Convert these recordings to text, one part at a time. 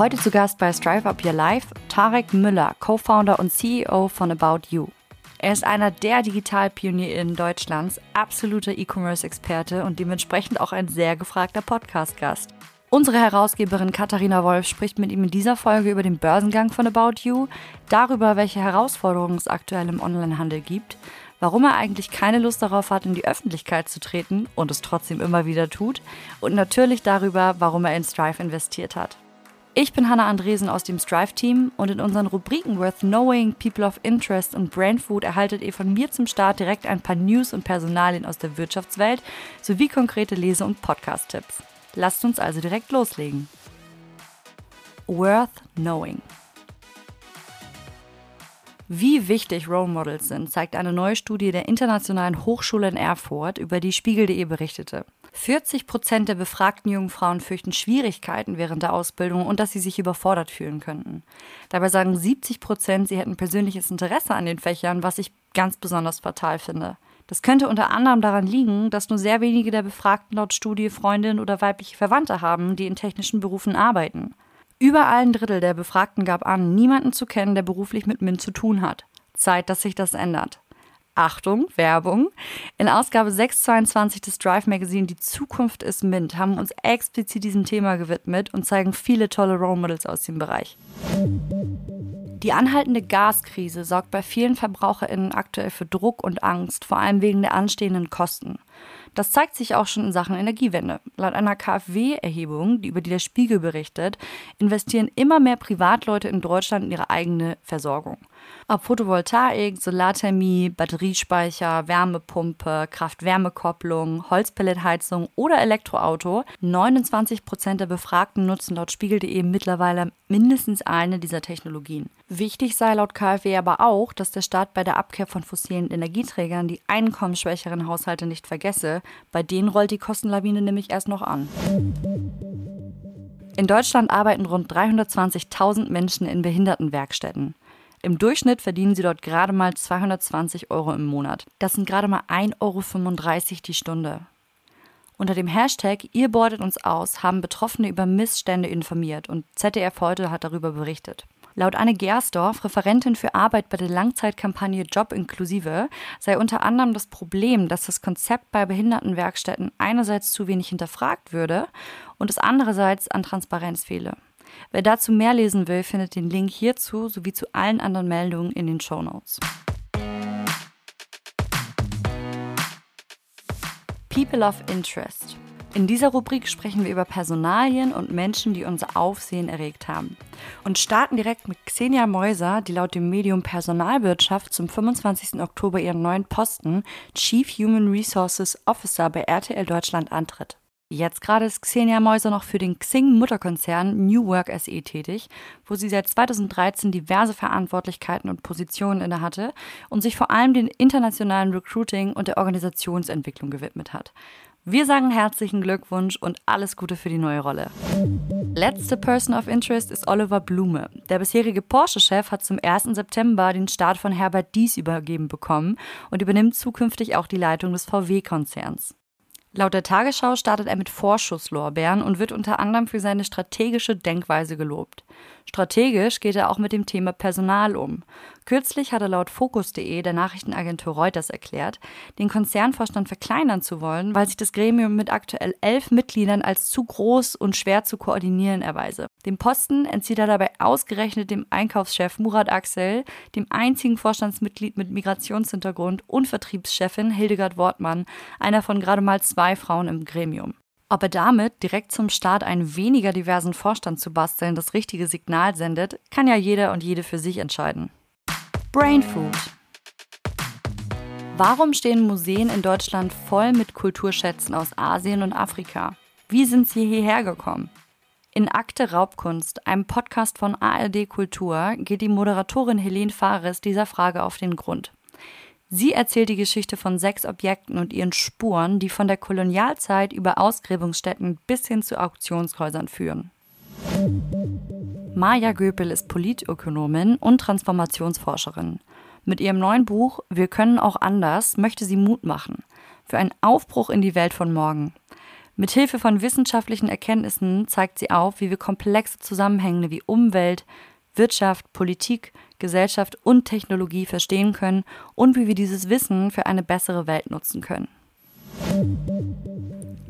Heute zu Gast bei Strive Up Your Life Tarek Müller, Co-Founder und CEO von About You. Er ist einer der Digitalpionierinnen Deutschlands, absoluter E-Commerce-Experte und dementsprechend auch ein sehr gefragter Podcast-Gast. Unsere Herausgeberin Katharina Wolf spricht mit ihm in dieser Folge über den Börsengang von About You, darüber, welche Herausforderungen es aktuell im Onlinehandel gibt, warum er eigentlich keine Lust darauf hat, in die Öffentlichkeit zu treten und es trotzdem immer wieder tut und natürlich darüber, warum er in Strive investiert hat. Ich bin Hannah Andresen aus dem Strive-Team und in unseren Rubriken Worth Knowing, People of Interest und Brainfood erhaltet ihr von mir zum Start direkt ein paar News und Personalien aus der Wirtschaftswelt sowie konkrete Lese- und Podcast-Tipps. Lasst uns also direkt loslegen. Worth Knowing. Wie wichtig Role Models sind, zeigt eine neue Studie der Internationalen Hochschule in Erfurt, über die Spiegel.de berichtete. 40 Prozent der befragten jungen Frauen fürchten Schwierigkeiten während der Ausbildung und dass sie sich überfordert fühlen könnten. Dabei sagen 70 Prozent, sie hätten persönliches Interesse an den Fächern, was ich ganz besonders fatal finde. Das könnte unter anderem daran liegen, dass nur sehr wenige der Befragten laut Studie Freundinnen oder weibliche Verwandte haben, die in technischen Berufen arbeiten. Über ein Drittel der Befragten gab an, niemanden zu kennen, der beruflich mit MINT zu tun hat. Zeit, dass sich das ändert. Achtung, Werbung. In Ausgabe 622 des Drive Magazine Die Zukunft ist MINT haben uns explizit diesem Thema gewidmet und zeigen viele tolle Role Models aus dem Bereich. Die anhaltende Gaskrise sorgt bei vielen VerbraucherInnen aktuell für Druck und Angst, vor allem wegen der anstehenden Kosten. Das zeigt sich auch schon in Sachen Energiewende. Laut einer KfW-Erhebung, über die der Spiegel berichtet, investieren immer mehr Privatleute in Deutschland in ihre eigene Versorgung. Ob Photovoltaik, Solarthermie, Batteriespeicher, Wärmepumpe, Kraft-Wärme-Kopplung, Holzpelletheizung oder Elektroauto, 29 Prozent der Befragten nutzen laut Spiegel.de mittlerweile mindestens eine dieser Technologien. Wichtig sei laut KfW aber auch, dass der Staat bei der Abkehr von fossilen Energieträgern die einkommensschwächeren Haushalte nicht vergesse. Bei denen rollt die Kostenlawine nämlich erst noch an. In Deutschland arbeiten rund 320.000 Menschen in Behindertenwerkstätten. Im Durchschnitt verdienen sie dort gerade mal 220 Euro im Monat. Das sind gerade mal 1,35 Euro die Stunde. Unter dem Hashtag Ihr bordet uns aus haben Betroffene über Missstände informiert und ZDF heute hat darüber berichtet. Laut Anne Gersdorf, Referentin für Arbeit bei der Langzeitkampagne Job inklusive, sei unter anderem das Problem, dass das Konzept bei Behindertenwerkstätten einerseits zu wenig hinterfragt würde und es andererseits an Transparenz fehle. Wer dazu mehr lesen will, findet den Link hierzu sowie zu allen anderen Meldungen in den Show Notes. People of Interest. In dieser Rubrik sprechen wir über Personalien und Menschen, die unser Aufsehen erregt haben. Und starten direkt mit Xenia Meuser, die laut dem Medium Personalwirtschaft zum 25. Oktober ihren neuen Posten Chief Human Resources Officer bei RTL Deutschland antritt. Jetzt gerade ist Xenia Mäuser noch für den Xing-Mutterkonzern New Work SE tätig, wo sie seit 2013 diverse Verantwortlichkeiten und Positionen innehatte und sich vor allem dem internationalen Recruiting und der Organisationsentwicklung gewidmet hat. Wir sagen herzlichen Glückwunsch und alles Gute für die neue Rolle. Letzte Person of Interest ist Oliver Blume. Der bisherige Porsche-Chef hat zum 1. September den Start von Herbert Dies übergeben bekommen und übernimmt zukünftig auch die Leitung des VW-Konzerns. Laut der Tagesschau startet er mit Vorschusslorbeeren und wird unter anderem für seine strategische Denkweise gelobt. Strategisch geht er auch mit dem Thema Personal um. Kürzlich hat er laut Focus.de der Nachrichtenagentur Reuters erklärt, den Konzernvorstand verkleinern zu wollen, weil sich das Gremium mit aktuell elf Mitgliedern als zu groß und schwer zu koordinieren erweise. Den Posten entzieht er dabei ausgerechnet dem Einkaufschef Murat Axel, dem einzigen Vorstandsmitglied mit Migrationshintergrund und Vertriebschefin Hildegard Wortmann, einer von gerade mal zwei Frauen im Gremium. Ob er damit direkt zum Start einen weniger diversen Vorstand zu basteln das richtige Signal sendet, kann ja jeder und jede für sich entscheiden. Brain Food. Warum stehen Museen in Deutschland voll mit Kulturschätzen aus Asien und Afrika? Wie sind sie hierher gekommen? In Akte Raubkunst, einem Podcast von ARD Kultur, geht die Moderatorin Helene Fares dieser Frage auf den Grund. Sie erzählt die Geschichte von sechs Objekten und ihren Spuren, die von der Kolonialzeit über Ausgräbungsstätten bis hin zu Auktionshäusern führen. Maja Göpel ist Politökonomin und Transformationsforscherin. Mit ihrem neuen Buch Wir können auch anders möchte sie Mut machen für einen Aufbruch in die Welt von morgen. Mithilfe von wissenschaftlichen Erkenntnissen zeigt sie auf, wie wir komplexe Zusammenhänge wie Umwelt, Wirtschaft, Politik, Gesellschaft und Technologie verstehen können und wie wir dieses Wissen für eine bessere Welt nutzen können.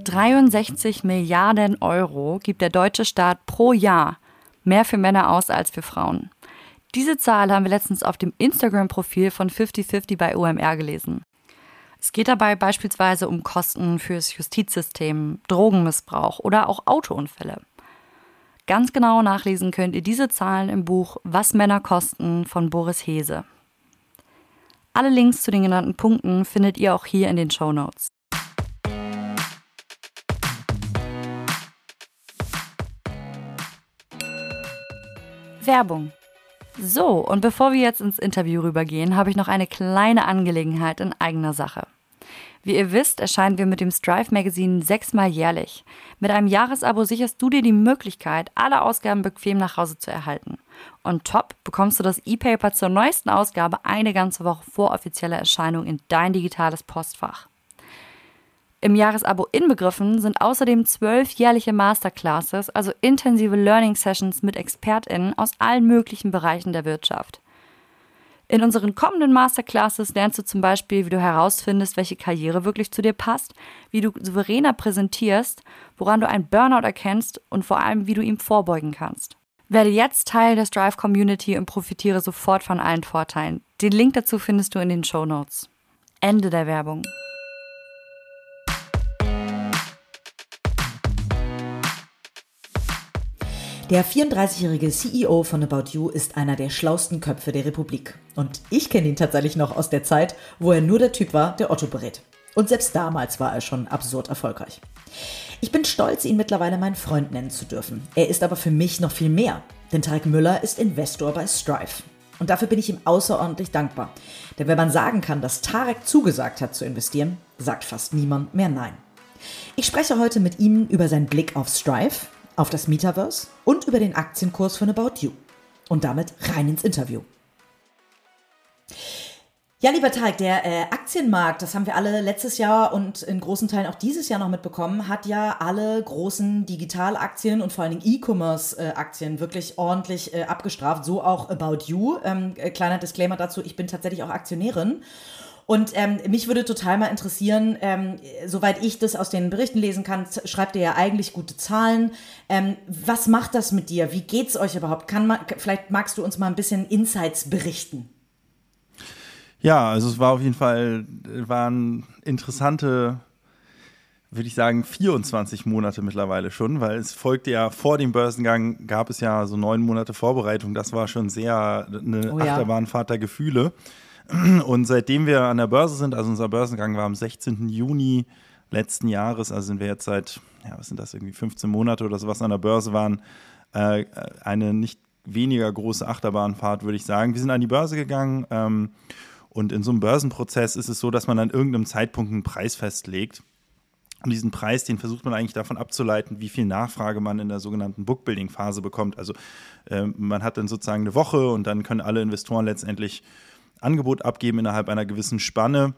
63 Milliarden Euro gibt der deutsche Staat pro Jahr mehr für Männer aus als für Frauen. Diese Zahl haben wir letztens auf dem Instagram-Profil von 5050 bei OMR gelesen. Es geht dabei beispielsweise um Kosten fürs Justizsystem, Drogenmissbrauch oder auch Autounfälle. Ganz genau nachlesen könnt ihr diese Zahlen im Buch Was Männer kosten von Boris Hese. Alle Links zu den genannten Punkten findet ihr auch hier in den Show Notes. Werbung. So, und bevor wir jetzt ins Interview rübergehen, habe ich noch eine kleine Angelegenheit in eigener Sache. Wie ihr wisst, erscheinen wir mit dem Strive Magazine sechsmal jährlich. Mit einem Jahresabo sicherst du dir die Möglichkeit, alle Ausgaben bequem nach Hause zu erhalten. Und top bekommst du das E-Paper zur neuesten Ausgabe eine ganze Woche vor offizieller Erscheinung in dein digitales Postfach. Im Jahresabo inbegriffen sind außerdem zwölf jährliche Masterclasses, also intensive Learning Sessions mit ExpertInnen aus allen möglichen Bereichen der Wirtschaft. In unseren kommenden Masterclasses lernst du zum Beispiel, wie du herausfindest, welche Karriere wirklich zu dir passt, wie du souveräner präsentierst, woran du einen Burnout erkennst und vor allem, wie du ihm vorbeugen kannst. Werde jetzt Teil der Strive Community und profitiere sofort von allen Vorteilen. Den Link dazu findest du in den Show Notes. Ende der Werbung. Der 34-jährige CEO von About You ist einer der schlausten Köpfe der Republik. Und ich kenne ihn tatsächlich noch aus der Zeit, wo er nur der Typ war, der Otto berät. Und selbst damals war er schon absurd erfolgreich. Ich bin stolz, ihn mittlerweile meinen Freund nennen zu dürfen. Er ist aber für mich noch viel mehr, denn Tarek Müller ist Investor bei Strive. Und dafür bin ich ihm außerordentlich dankbar. Denn wenn man sagen kann, dass Tarek zugesagt hat zu investieren, sagt fast niemand mehr Nein. Ich spreche heute mit ihm über seinen Blick auf Strive, auf das Metaverse und über den Aktienkurs von About You. Und damit rein ins Interview. Ja, lieber Tarek, der äh, Aktienmarkt, das haben wir alle letztes Jahr und in großen Teilen auch dieses Jahr noch mitbekommen, hat ja alle großen Digitalaktien und vor allen Dingen E-Commerce-Aktien wirklich ordentlich äh, abgestraft. So auch About You. Ähm, äh, kleiner Disclaimer dazu, ich bin tatsächlich auch Aktionärin. Und ähm, mich würde total mal interessieren, ähm, soweit ich das aus den Berichten lesen kann, schreibt ihr ja eigentlich gute Zahlen. Ähm, was macht das mit dir? Wie geht's euch überhaupt? Kann man, vielleicht magst du uns mal ein bisschen Insights berichten. Ja, also es war auf jeden Fall, waren interessante, würde ich sagen, 24 Monate mittlerweile schon, weil es folgte ja vor dem Börsengang, gab es ja so neun Monate Vorbereitung. Das war schon sehr eine oh ja. Achterbahnfahrt der Gefühle. Und seitdem wir an der Börse sind, also unser Börsengang war am 16. Juni letzten Jahres, also sind wir jetzt seit, ja, was sind das, irgendwie 15 Monate oder sowas an der Börse waren, äh, eine nicht weniger große Achterbahnfahrt, würde ich sagen. Wir sind an die Börse gegangen ähm, und in so einem Börsenprozess ist es so, dass man an irgendeinem Zeitpunkt einen Preis festlegt. Und diesen Preis, den versucht man eigentlich davon abzuleiten, wie viel Nachfrage man in der sogenannten Bookbuilding-Phase bekommt. Also äh, man hat dann sozusagen eine Woche und dann können alle Investoren letztendlich Angebot abgeben innerhalb einer gewissen Spanne.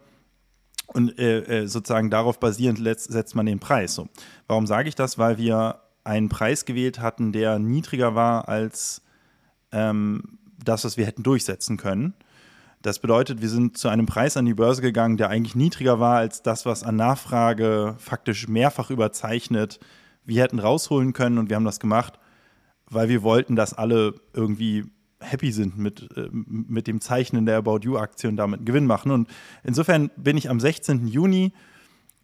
Und äh, äh sozusagen darauf basierend setzt man den Preis. So. Warum sage ich das? Weil wir einen Preis gewählt hatten, der niedriger war als ähm, das, was wir hätten durchsetzen können. Das bedeutet, wir sind zu einem Preis an die Börse gegangen, der eigentlich niedriger war als das, was an Nachfrage faktisch mehrfach überzeichnet wir hätten rausholen können. Und wir haben das gemacht, weil wir wollten, dass alle irgendwie happy sind mit, äh, mit dem Zeichnen der About You-Aktie und damit einen Gewinn machen. Und insofern bin ich am 16. Juni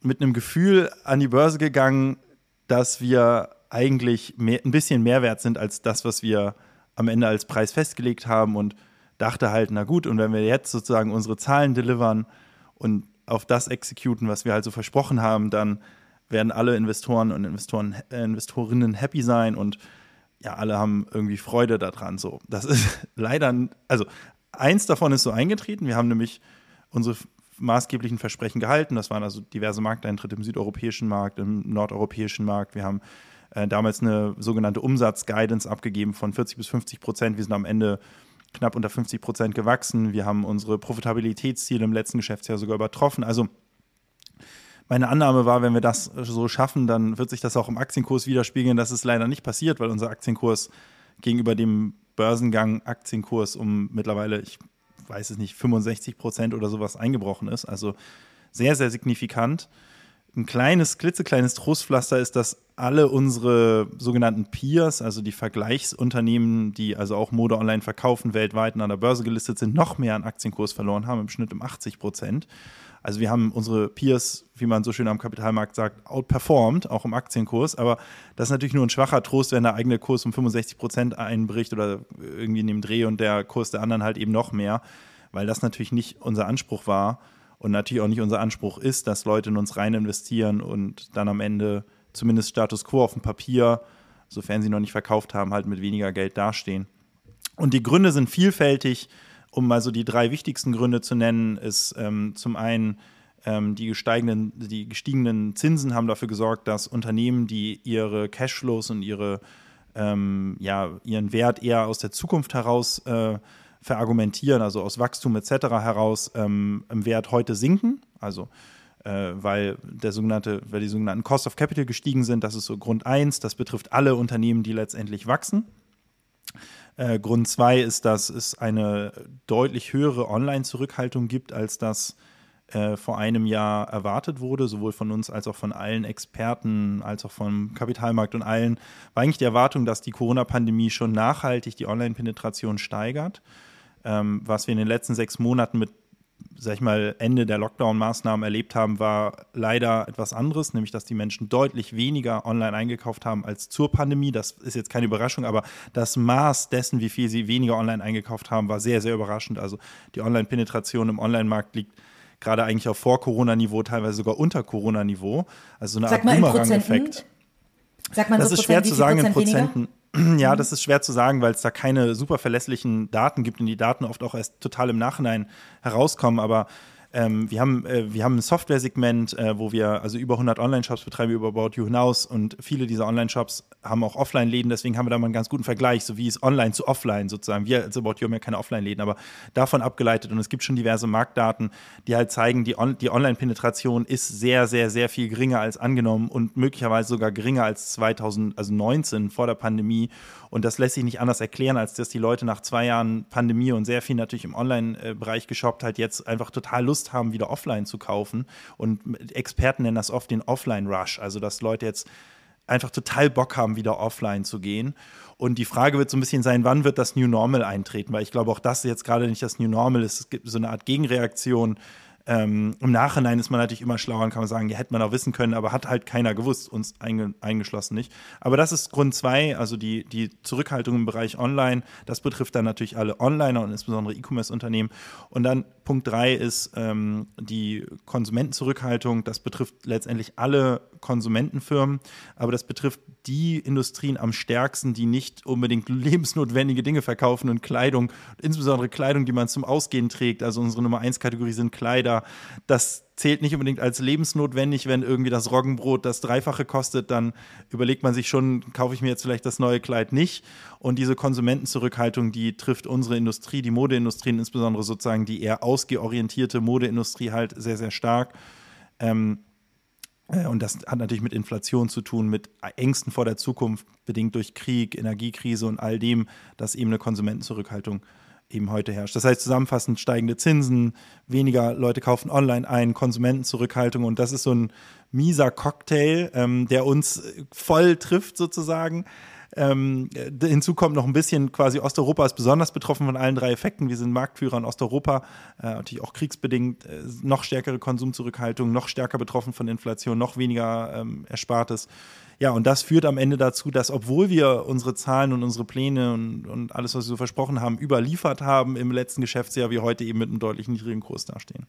mit einem Gefühl an die Börse gegangen, dass wir eigentlich mehr, ein bisschen mehr wert sind als das, was wir am Ende als Preis festgelegt haben und dachte halt, na gut, und wenn wir jetzt sozusagen unsere Zahlen delivern und auf das exekuten, was wir halt so versprochen haben, dann werden alle Investoren und Investoren, äh, Investorinnen happy sein und ja, alle haben irgendwie Freude daran. So, das ist leider, also eins davon ist so eingetreten. Wir haben nämlich unsere maßgeblichen Versprechen gehalten. Das waren also diverse Markteintritte im südeuropäischen Markt, im nordeuropäischen Markt. Wir haben äh, damals eine sogenannte Umsatzguidance abgegeben von 40 bis 50 Prozent. Wir sind am Ende knapp unter 50 Prozent gewachsen. Wir haben unsere Profitabilitätsziele im letzten Geschäftsjahr sogar übertroffen. Also meine Annahme war, wenn wir das so schaffen, dann wird sich das auch im Aktienkurs widerspiegeln. Das ist leider nicht passiert, weil unser Aktienkurs gegenüber dem Börsengang Aktienkurs um mittlerweile, ich weiß es nicht, 65 Prozent oder sowas eingebrochen ist. Also sehr, sehr signifikant. Ein kleines, klitzekleines Trostpflaster ist, dass alle unsere sogenannten Peers, also die Vergleichsunternehmen, die also auch Mode online verkaufen, weltweit an der Börse gelistet sind, noch mehr an Aktienkurs verloren haben, im Schnitt um 80 Prozent. Also wir haben unsere Peers, wie man so schön am Kapitalmarkt sagt, outperformed, auch im Aktienkurs. Aber das ist natürlich nur ein schwacher Trost, wenn der eigene Kurs um 65 Prozent einbricht oder irgendwie in dem Dreh und der Kurs der anderen halt eben noch mehr, weil das natürlich nicht unser Anspruch war und natürlich auch nicht unser Anspruch ist, dass Leute in uns rein investieren und dann am Ende zumindest Status quo auf dem Papier, sofern sie noch nicht verkauft haben, halt mit weniger Geld dastehen. Und die Gründe sind vielfältig um mal so die drei wichtigsten Gründe zu nennen, ist ähm, zum einen ähm, die, gesteigenden, die gestiegenen Zinsen haben dafür gesorgt, dass Unternehmen, die ihre Cashflows und ihre, ähm, ja, ihren Wert eher aus der Zukunft heraus äh, verargumentieren, also aus Wachstum etc. heraus ähm, im Wert heute sinken. Also äh, weil der sogenannte, weil die sogenannten Cost of Capital gestiegen sind, das ist so Grund eins. Das betrifft alle Unternehmen, die letztendlich wachsen. Äh, Grund zwei ist, dass es eine deutlich höhere Online-Zurückhaltung gibt, als das äh, vor einem Jahr erwartet wurde, sowohl von uns als auch von allen Experten, als auch vom Kapitalmarkt und allen, war eigentlich die Erwartung, dass die Corona-Pandemie schon nachhaltig die Online-Penetration steigert. Ähm, was wir in den letzten sechs Monaten mit sag ich mal, Ende der Lockdown-Maßnahmen erlebt haben, war leider etwas anderes, nämlich dass die Menschen deutlich weniger online eingekauft haben als zur Pandemie. Das ist jetzt keine Überraschung, aber das Maß dessen, wie viel sie weniger online eingekauft haben, war sehr, sehr überraschend. Also die Online-Penetration im Online-Markt liegt gerade eigentlich auf Vor-Corona-Niveau, teilweise sogar unter Corona-Niveau. Also so eine Sag Art Boomerang-Effekt. Sag mal das so ist schwer Prozent, zu sagen in Prozent weniger? Ja, das ist schwer zu sagen, weil es da keine super verlässlichen Daten gibt und die Daten oft auch erst total im Nachhinein herauskommen. Aber ähm, wir, haben, äh, wir haben ein Software-Segment, äh, wo wir also über 100 Online-Shops betreiben über About You hinaus. Und viele dieser Online-Shops haben auch Offline-Läden, deswegen haben wir da mal einen ganz guten Vergleich, so wie es online zu offline sozusagen. Wir als About You haben ja keine Offline-Läden, aber davon abgeleitet. Und es gibt schon diverse Marktdaten, die halt zeigen, die, On die Online-Penetration ist sehr, sehr, sehr viel geringer als angenommen und möglicherweise sogar geringer als 2019 vor der Pandemie. Und das lässt sich nicht anders erklären, als dass die Leute nach zwei Jahren Pandemie und sehr viel natürlich im Online-Bereich geshoppt halt jetzt einfach total Lust haben, wieder offline zu kaufen. Und Experten nennen das oft den Offline-Rush, also dass Leute jetzt einfach total Bock haben, wieder offline zu gehen. Und die Frage wird so ein bisschen sein, wann wird das New Normal eintreten? Weil ich glaube, auch das jetzt gerade nicht das New Normal ist. Es gibt so eine Art Gegenreaktion ähm, Im Nachhinein ist man natürlich immer schlauer und kann man sagen, ja, hätte man auch wissen können, aber hat halt keiner gewusst, uns einge eingeschlossen nicht. Aber das ist Grund zwei, also die, die Zurückhaltung im Bereich Online. Das betrifft dann natürlich alle Onliner und insbesondere E-Commerce-Unternehmen. Und dann Punkt drei ist ähm, die Konsumentenzurückhaltung. Das betrifft letztendlich alle Konsumentenfirmen, aber das betrifft die Industrien am stärksten, die nicht unbedingt lebensnotwendige Dinge verkaufen und Kleidung, insbesondere Kleidung, die man zum Ausgehen trägt. Also unsere Nummer eins Kategorie sind Kleider. Das zählt nicht unbedingt als lebensnotwendig, wenn irgendwie das Roggenbrot das Dreifache kostet, dann überlegt man sich schon, kaufe ich mir jetzt vielleicht das neue Kleid nicht. Und diese Konsumentenzurückhaltung, die trifft unsere Industrie, die Modeindustrie, insbesondere sozusagen die eher ausgeorientierte Modeindustrie halt sehr, sehr stark. Ähm, äh, und das hat natürlich mit Inflation zu tun, mit Ängsten vor der Zukunft, bedingt durch Krieg, Energiekrise und all dem, dass eben eine Konsumentenzurückhaltung eben heute herrscht. Das heißt zusammenfassend steigende Zinsen, weniger Leute kaufen online ein, Konsumentenzurückhaltung und das ist so ein mieser Cocktail, ähm, der uns voll trifft sozusagen. Ähm, hinzu kommt noch ein bisschen quasi Osteuropa ist besonders betroffen von allen drei Effekten. Wir sind Marktführer in Osteuropa, äh, natürlich auch kriegsbedingt, äh, noch stärkere Konsumzurückhaltung, noch stärker betroffen von Inflation, noch weniger ähm, Erspartes. Ja, und das führt am Ende dazu, dass obwohl wir unsere Zahlen und unsere Pläne und, und alles, was wir so versprochen haben, überliefert haben im letzten Geschäftsjahr, wir heute eben mit einem deutlich niedrigen Kurs dastehen.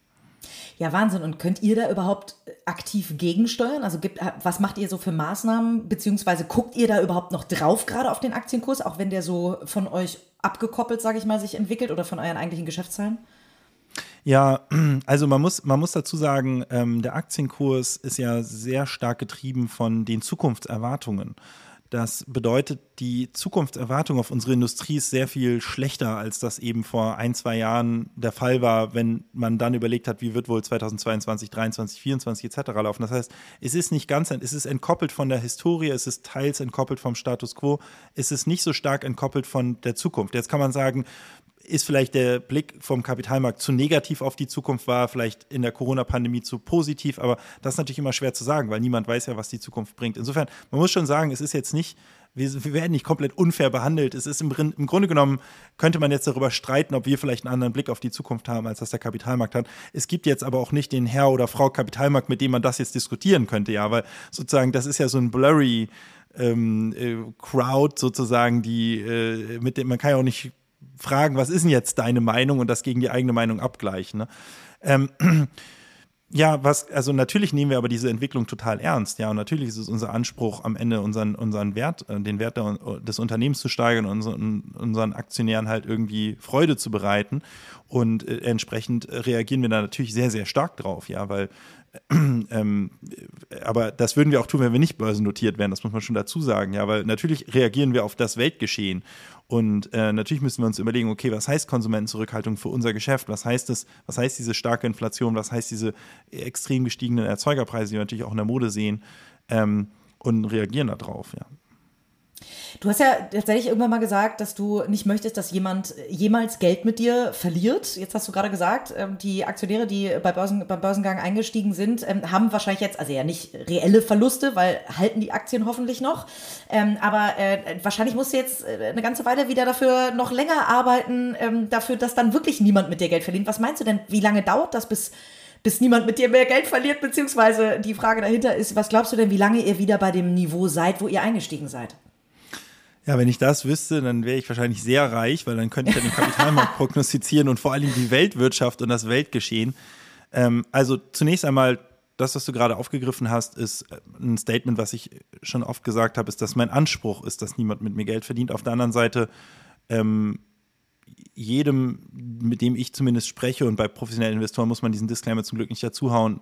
Ja, Wahnsinn. Und könnt ihr da überhaupt aktiv gegensteuern? Also gibt, was macht ihr so für Maßnahmen? Beziehungsweise guckt ihr da überhaupt noch drauf, gerade auf den Aktienkurs, auch wenn der so von euch abgekoppelt, sage ich mal, sich entwickelt oder von euren eigentlichen Geschäftszahlen? Ja, also man muss, man muss dazu sagen, ähm, der Aktienkurs ist ja sehr stark getrieben von den Zukunftserwartungen. Das bedeutet, die Zukunftserwartung auf unsere Industrie ist sehr viel schlechter, als das eben vor ein, zwei Jahren der Fall war, wenn man dann überlegt hat, wie wird wohl 2022, 2023, 2024 etc. laufen. Das heißt, es ist nicht ganz, es ist entkoppelt von der Historie, es ist teils entkoppelt vom Status quo, es ist nicht so stark entkoppelt von der Zukunft. Jetzt kann man sagen, ist vielleicht der Blick vom Kapitalmarkt zu negativ auf die Zukunft, war vielleicht in der Corona-Pandemie zu positiv, aber das ist natürlich immer schwer zu sagen, weil niemand weiß ja, was die Zukunft bringt. Insofern, man muss schon sagen, es ist jetzt nicht, wir, wir werden nicht komplett unfair behandelt. Es ist im, im, Grunde genommen, könnte man jetzt darüber streiten, ob wir vielleicht einen anderen Blick auf die Zukunft haben, als das der Kapitalmarkt hat. Es gibt jetzt aber auch nicht den Herr oder Frau Kapitalmarkt, mit dem man das jetzt diskutieren könnte, ja, weil sozusagen das ist ja so ein blurry ähm, äh, Crowd sozusagen, die äh, mit dem man kann ja auch nicht fragen, was ist denn jetzt deine Meinung und das gegen die eigene Meinung abgleichen. Ne? Ähm, ja, was, also natürlich nehmen wir aber diese Entwicklung total ernst, ja, und natürlich ist es unser Anspruch, am Ende unseren, unseren Wert, äh, den Wert der, des Unternehmens zu steigern und unseren, unseren Aktionären halt irgendwie Freude zu bereiten. Und äh, entsprechend reagieren wir da natürlich sehr, sehr stark drauf, ja, weil ähm, aber das würden wir auch tun, wenn wir nicht börsennotiert wären, das muss man schon dazu sagen, ja, weil natürlich reagieren wir auf das Weltgeschehen und äh, natürlich müssen wir uns überlegen, okay, was heißt Konsumentenzurückhaltung für unser Geschäft? Was heißt das? Was heißt diese starke Inflation? Was heißt diese extrem gestiegenen Erzeugerpreise, die wir natürlich auch in der Mode sehen? Ähm, und reagieren darauf, ja. Du hast ja tatsächlich irgendwann mal gesagt, dass du nicht möchtest, dass jemand jemals Geld mit dir verliert. Jetzt hast du gerade gesagt, ähm, die Aktionäre, die bei Börsen, beim Börsengang eingestiegen sind, ähm, haben wahrscheinlich jetzt, also ja nicht reelle Verluste, weil halten die Aktien hoffentlich noch. Ähm, aber äh, wahrscheinlich musst du jetzt äh, eine ganze Weile wieder dafür noch länger arbeiten, dafür, dass dann wirklich niemand mit dir Geld verdient. Was meinst du denn, wie lange dauert das, bis bis niemand mit dir mehr Geld verliert, beziehungsweise die Frage dahinter ist, was glaubst du denn, wie lange ihr wieder bei dem Niveau seid, wo ihr eingestiegen seid? Ja, wenn ich das wüsste, dann wäre ich wahrscheinlich sehr reich, weil dann könnte ich ja den Kapitalmarkt prognostizieren und vor allem die Weltwirtschaft und das Weltgeschehen. Ähm, also zunächst einmal, das, was du gerade aufgegriffen hast, ist äh, ein Statement, was ich schon oft gesagt habe, ist, dass mein Anspruch ist, dass niemand mit mir Geld verdient. Auf der anderen Seite, ähm, jedem, mit dem ich zumindest spreche und bei professionellen Investoren muss man diesen Disclaimer zum Glück nicht dazuhauen,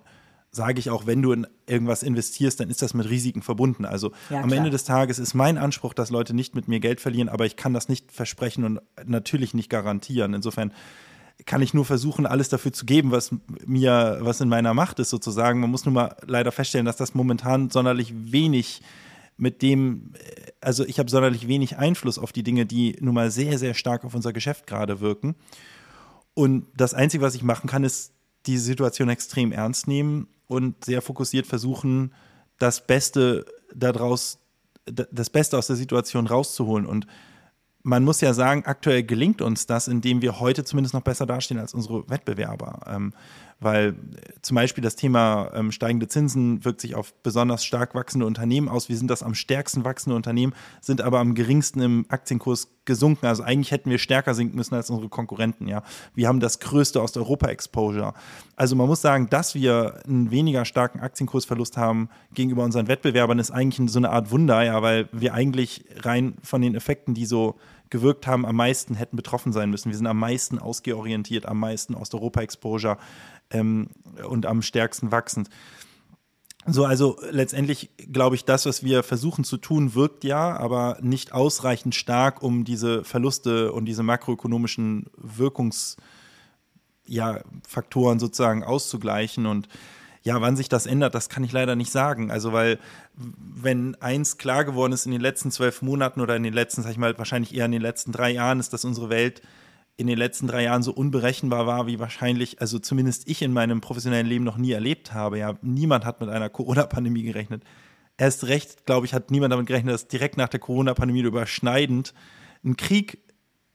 sage ich auch, wenn du in irgendwas investierst, dann ist das mit Risiken verbunden. Also ja, am Ende des Tages ist mein Anspruch, dass Leute nicht mit mir Geld verlieren, aber ich kann das nicht versprechen und natürlich nicht garantieren. Insofern kann ich nur versuchen, alles dafür zu geben, was mir, was in meiner Macht ist, sozusagen. Man muss nur mal leider feststellen, dass das momentan sonderlich wenig mit dem, also ich habe sonderlich wenig Einfluss auf die Dinge, die nun mal sehr, sehr stark auf unser Geschäft gerade wirken. Und das Einzige, was ich machen kann, ist diese Situation extrem ernst nehmen und sehr fokussiert versuchen, das Beste daraus, das Beste aus der Situation rauszuholen. Und man muss ja sagen, aktuell gelingt uns das, indem wir heute zumindest noch besser dastehen als unsere Wettbewerber. Weil zum Beispiel das Thema ähm, steigende Zinsen wirkt sich auf besonders stark wachsende Unternehmen aus. Wir sind das am stärksten wachsende Unternehmen, sind aber am geringsten im Aktienkurs gesunken. Also eigentlich hätten wir stärker sinken müssen als unsere Konkurrenten. Ja, wir haben das größte Osteuropa-Exposure. Also man muss sagen, dass wir einen weniger starken Aktienkursverlust haben gegenüber unseren Wettbewerbern, ist eigentlich so eine Art Wunder, ja, weil wir eigentlich rein von den Effekten, die so gewirkt haben, am meisten hätten betroffen sein müssen. Wir sind am meisten ausgeorientiert, am meisten Osteuropa-Exposure ähm, und am stärksten wachsend. So, also letztendlich glaube ich, das, was wir versuchen zu tun, wirkt ja, aber nicht ausreichend stark, um diese Verluste und diese makroökonomischen Wirkungsfaktoren ja, sozusagen auszugleichen. Und ja, wann sich das ändert, das kann ich leider nicht sagen. Also, weil wenn eins klar geworden ist in den letzten zwölf Monaten oder in den letzten, sag ich mal, wahrscheinlich eher in den letzten drei Jahren, ist, dass unsere Welt in den letzten drei Jahren so unberechenbar war, wie wahrscheinlich, also zumindest ich in meinem professionellen Leben noch nie erlebt habe. Ja, niemand hat mit einer Corona-Pandemie gerechnet. Erst recht, glaube ich, hat niemand damit gerechnet, dass direkt nach der Corona-Pandemie überschneidend ein Krieg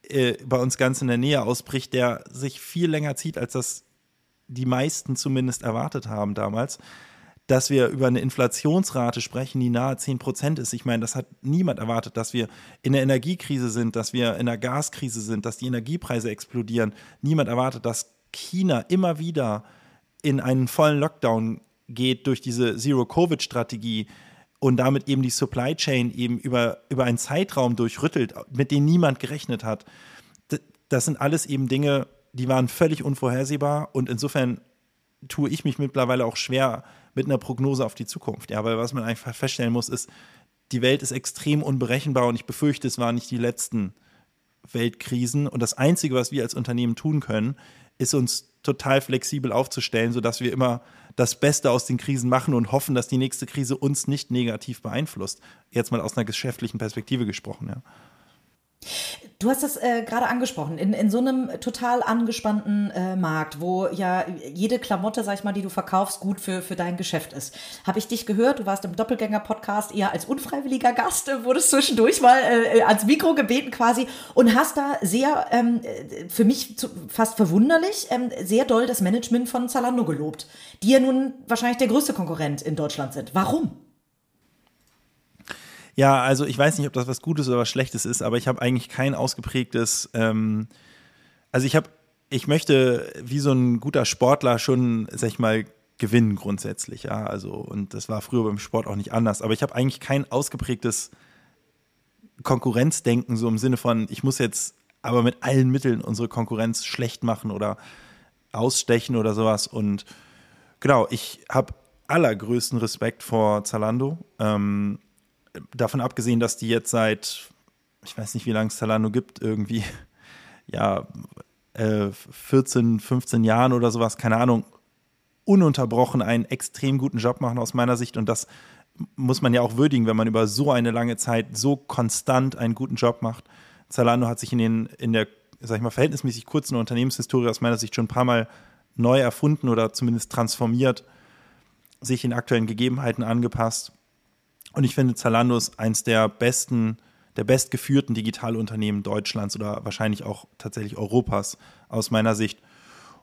äh, bei uns ganz in der Nähe ausbricht, der sich viel länger zieht, als das die meisten zumindest erwartet haben damals dass wir über eine Inflationsrate sprechen, die nahe 10 Prozent ist. Ich meine, das hat niemand erwartet, dass wir in der Energiekrise sind, dass wir in der Gaskrise sind, dass die Energiepreise explodieren. Niemand erwartet, dass China immer wieder in einen vollen Lockdown geht durch diese Zero-Covid-Strategie und damit eben die Supply Chain eben über, über einen Zeitraum durchrüttelt, mit dem niemand gerechnet hat. Das sind alles eben Dinge, die waren völlig unvorhersehbar und insofern tue ich mich mittlerweile auch schwer, mit einer Prognose auf die Zukunft. Ja, weil was man einfach feststellen muss, ist, die Welt ist extrem unberechenbar und ich befürchte, es waren nicht die letzten Weltkrisen. Und das Einzige, was wir als Unternehmen tun können, ist uns total flexibel aufzustellen, sodass wir immer das Beste aus den Krisen machen und hoffen, dass die nächste Krise uns nicht negativ beeinflusst. Jetzt mal aus einer geschäftlichen Perspektive gesprochen, ja. Du hast das äh, gerade angesprochen, in, in so einem total angespannten äh, Markt, wo ja jede Klamotte, sag ich mal, die du verkaufst, gut für, für dein Geschäft ist. Habe ich dich gehört, du warst im Doppelgänger-Podcast eher als unfreiwilliger Gast, äh, wurdest zwischendurch mal äh, ans Mikro gebeten quasi und hast da sehr, ähm, äh, für mich zu, fast verwunderlich, ähm, sehr doll das Management von Zalando gelobt, die ja nun wahrscheinlich der größte Konkurrent in Deutschland sind. Warum? Ja, also ich weiß nicht, ob das was Gutes oder was Schlechtes ist, aber ich habe eigentlich kein ausgeprägtes, ähm, also ich habe, ich möchte wie so ein guter Sportler schon, sag ich mal, gewinnen grundsätzlich, ja, also und das war früher beim Sport auch nicht anders, aber ich habe eigentlich kein ausgeprägtes Konkurrenzdenken so im Sinne von, ich muss jetzt aber mit allen Mitteln unsere Konkurrenz schlecht machen oder ausstechen oder sowas. Und genau, ich habe allergrößten Respekt vor Zalando. Ähm, davon abgesehen, dass die jetzt seit, ich weiß nicht, wie lange es Zalando gibt, irgendwie, ja, äh, 14, 15 Jahren oder sowas, keine Ahnung, ununterbrochen einen extrem guten Job machen aus meiner Sicht und das muss man ja auch würdigen, wenn man über so eine lange Zeit so konstant einen guten Job macht. Zalando hat sich in, den, in der, sag ich mal, verhältnismäßig kurzen Unternehmenshistorie aus meiner Sicht schon ein paar Mal neu erfunden oder zumindest transformiert, sich den aktuellen Gegebenheiten angepasst. Und ich finde, Zalando ist eins der besten, der bestgeführten Digitalunternehmen Deutschlands oder wahrscheinlich auch tatsächlich Europas aus meiner Sicht.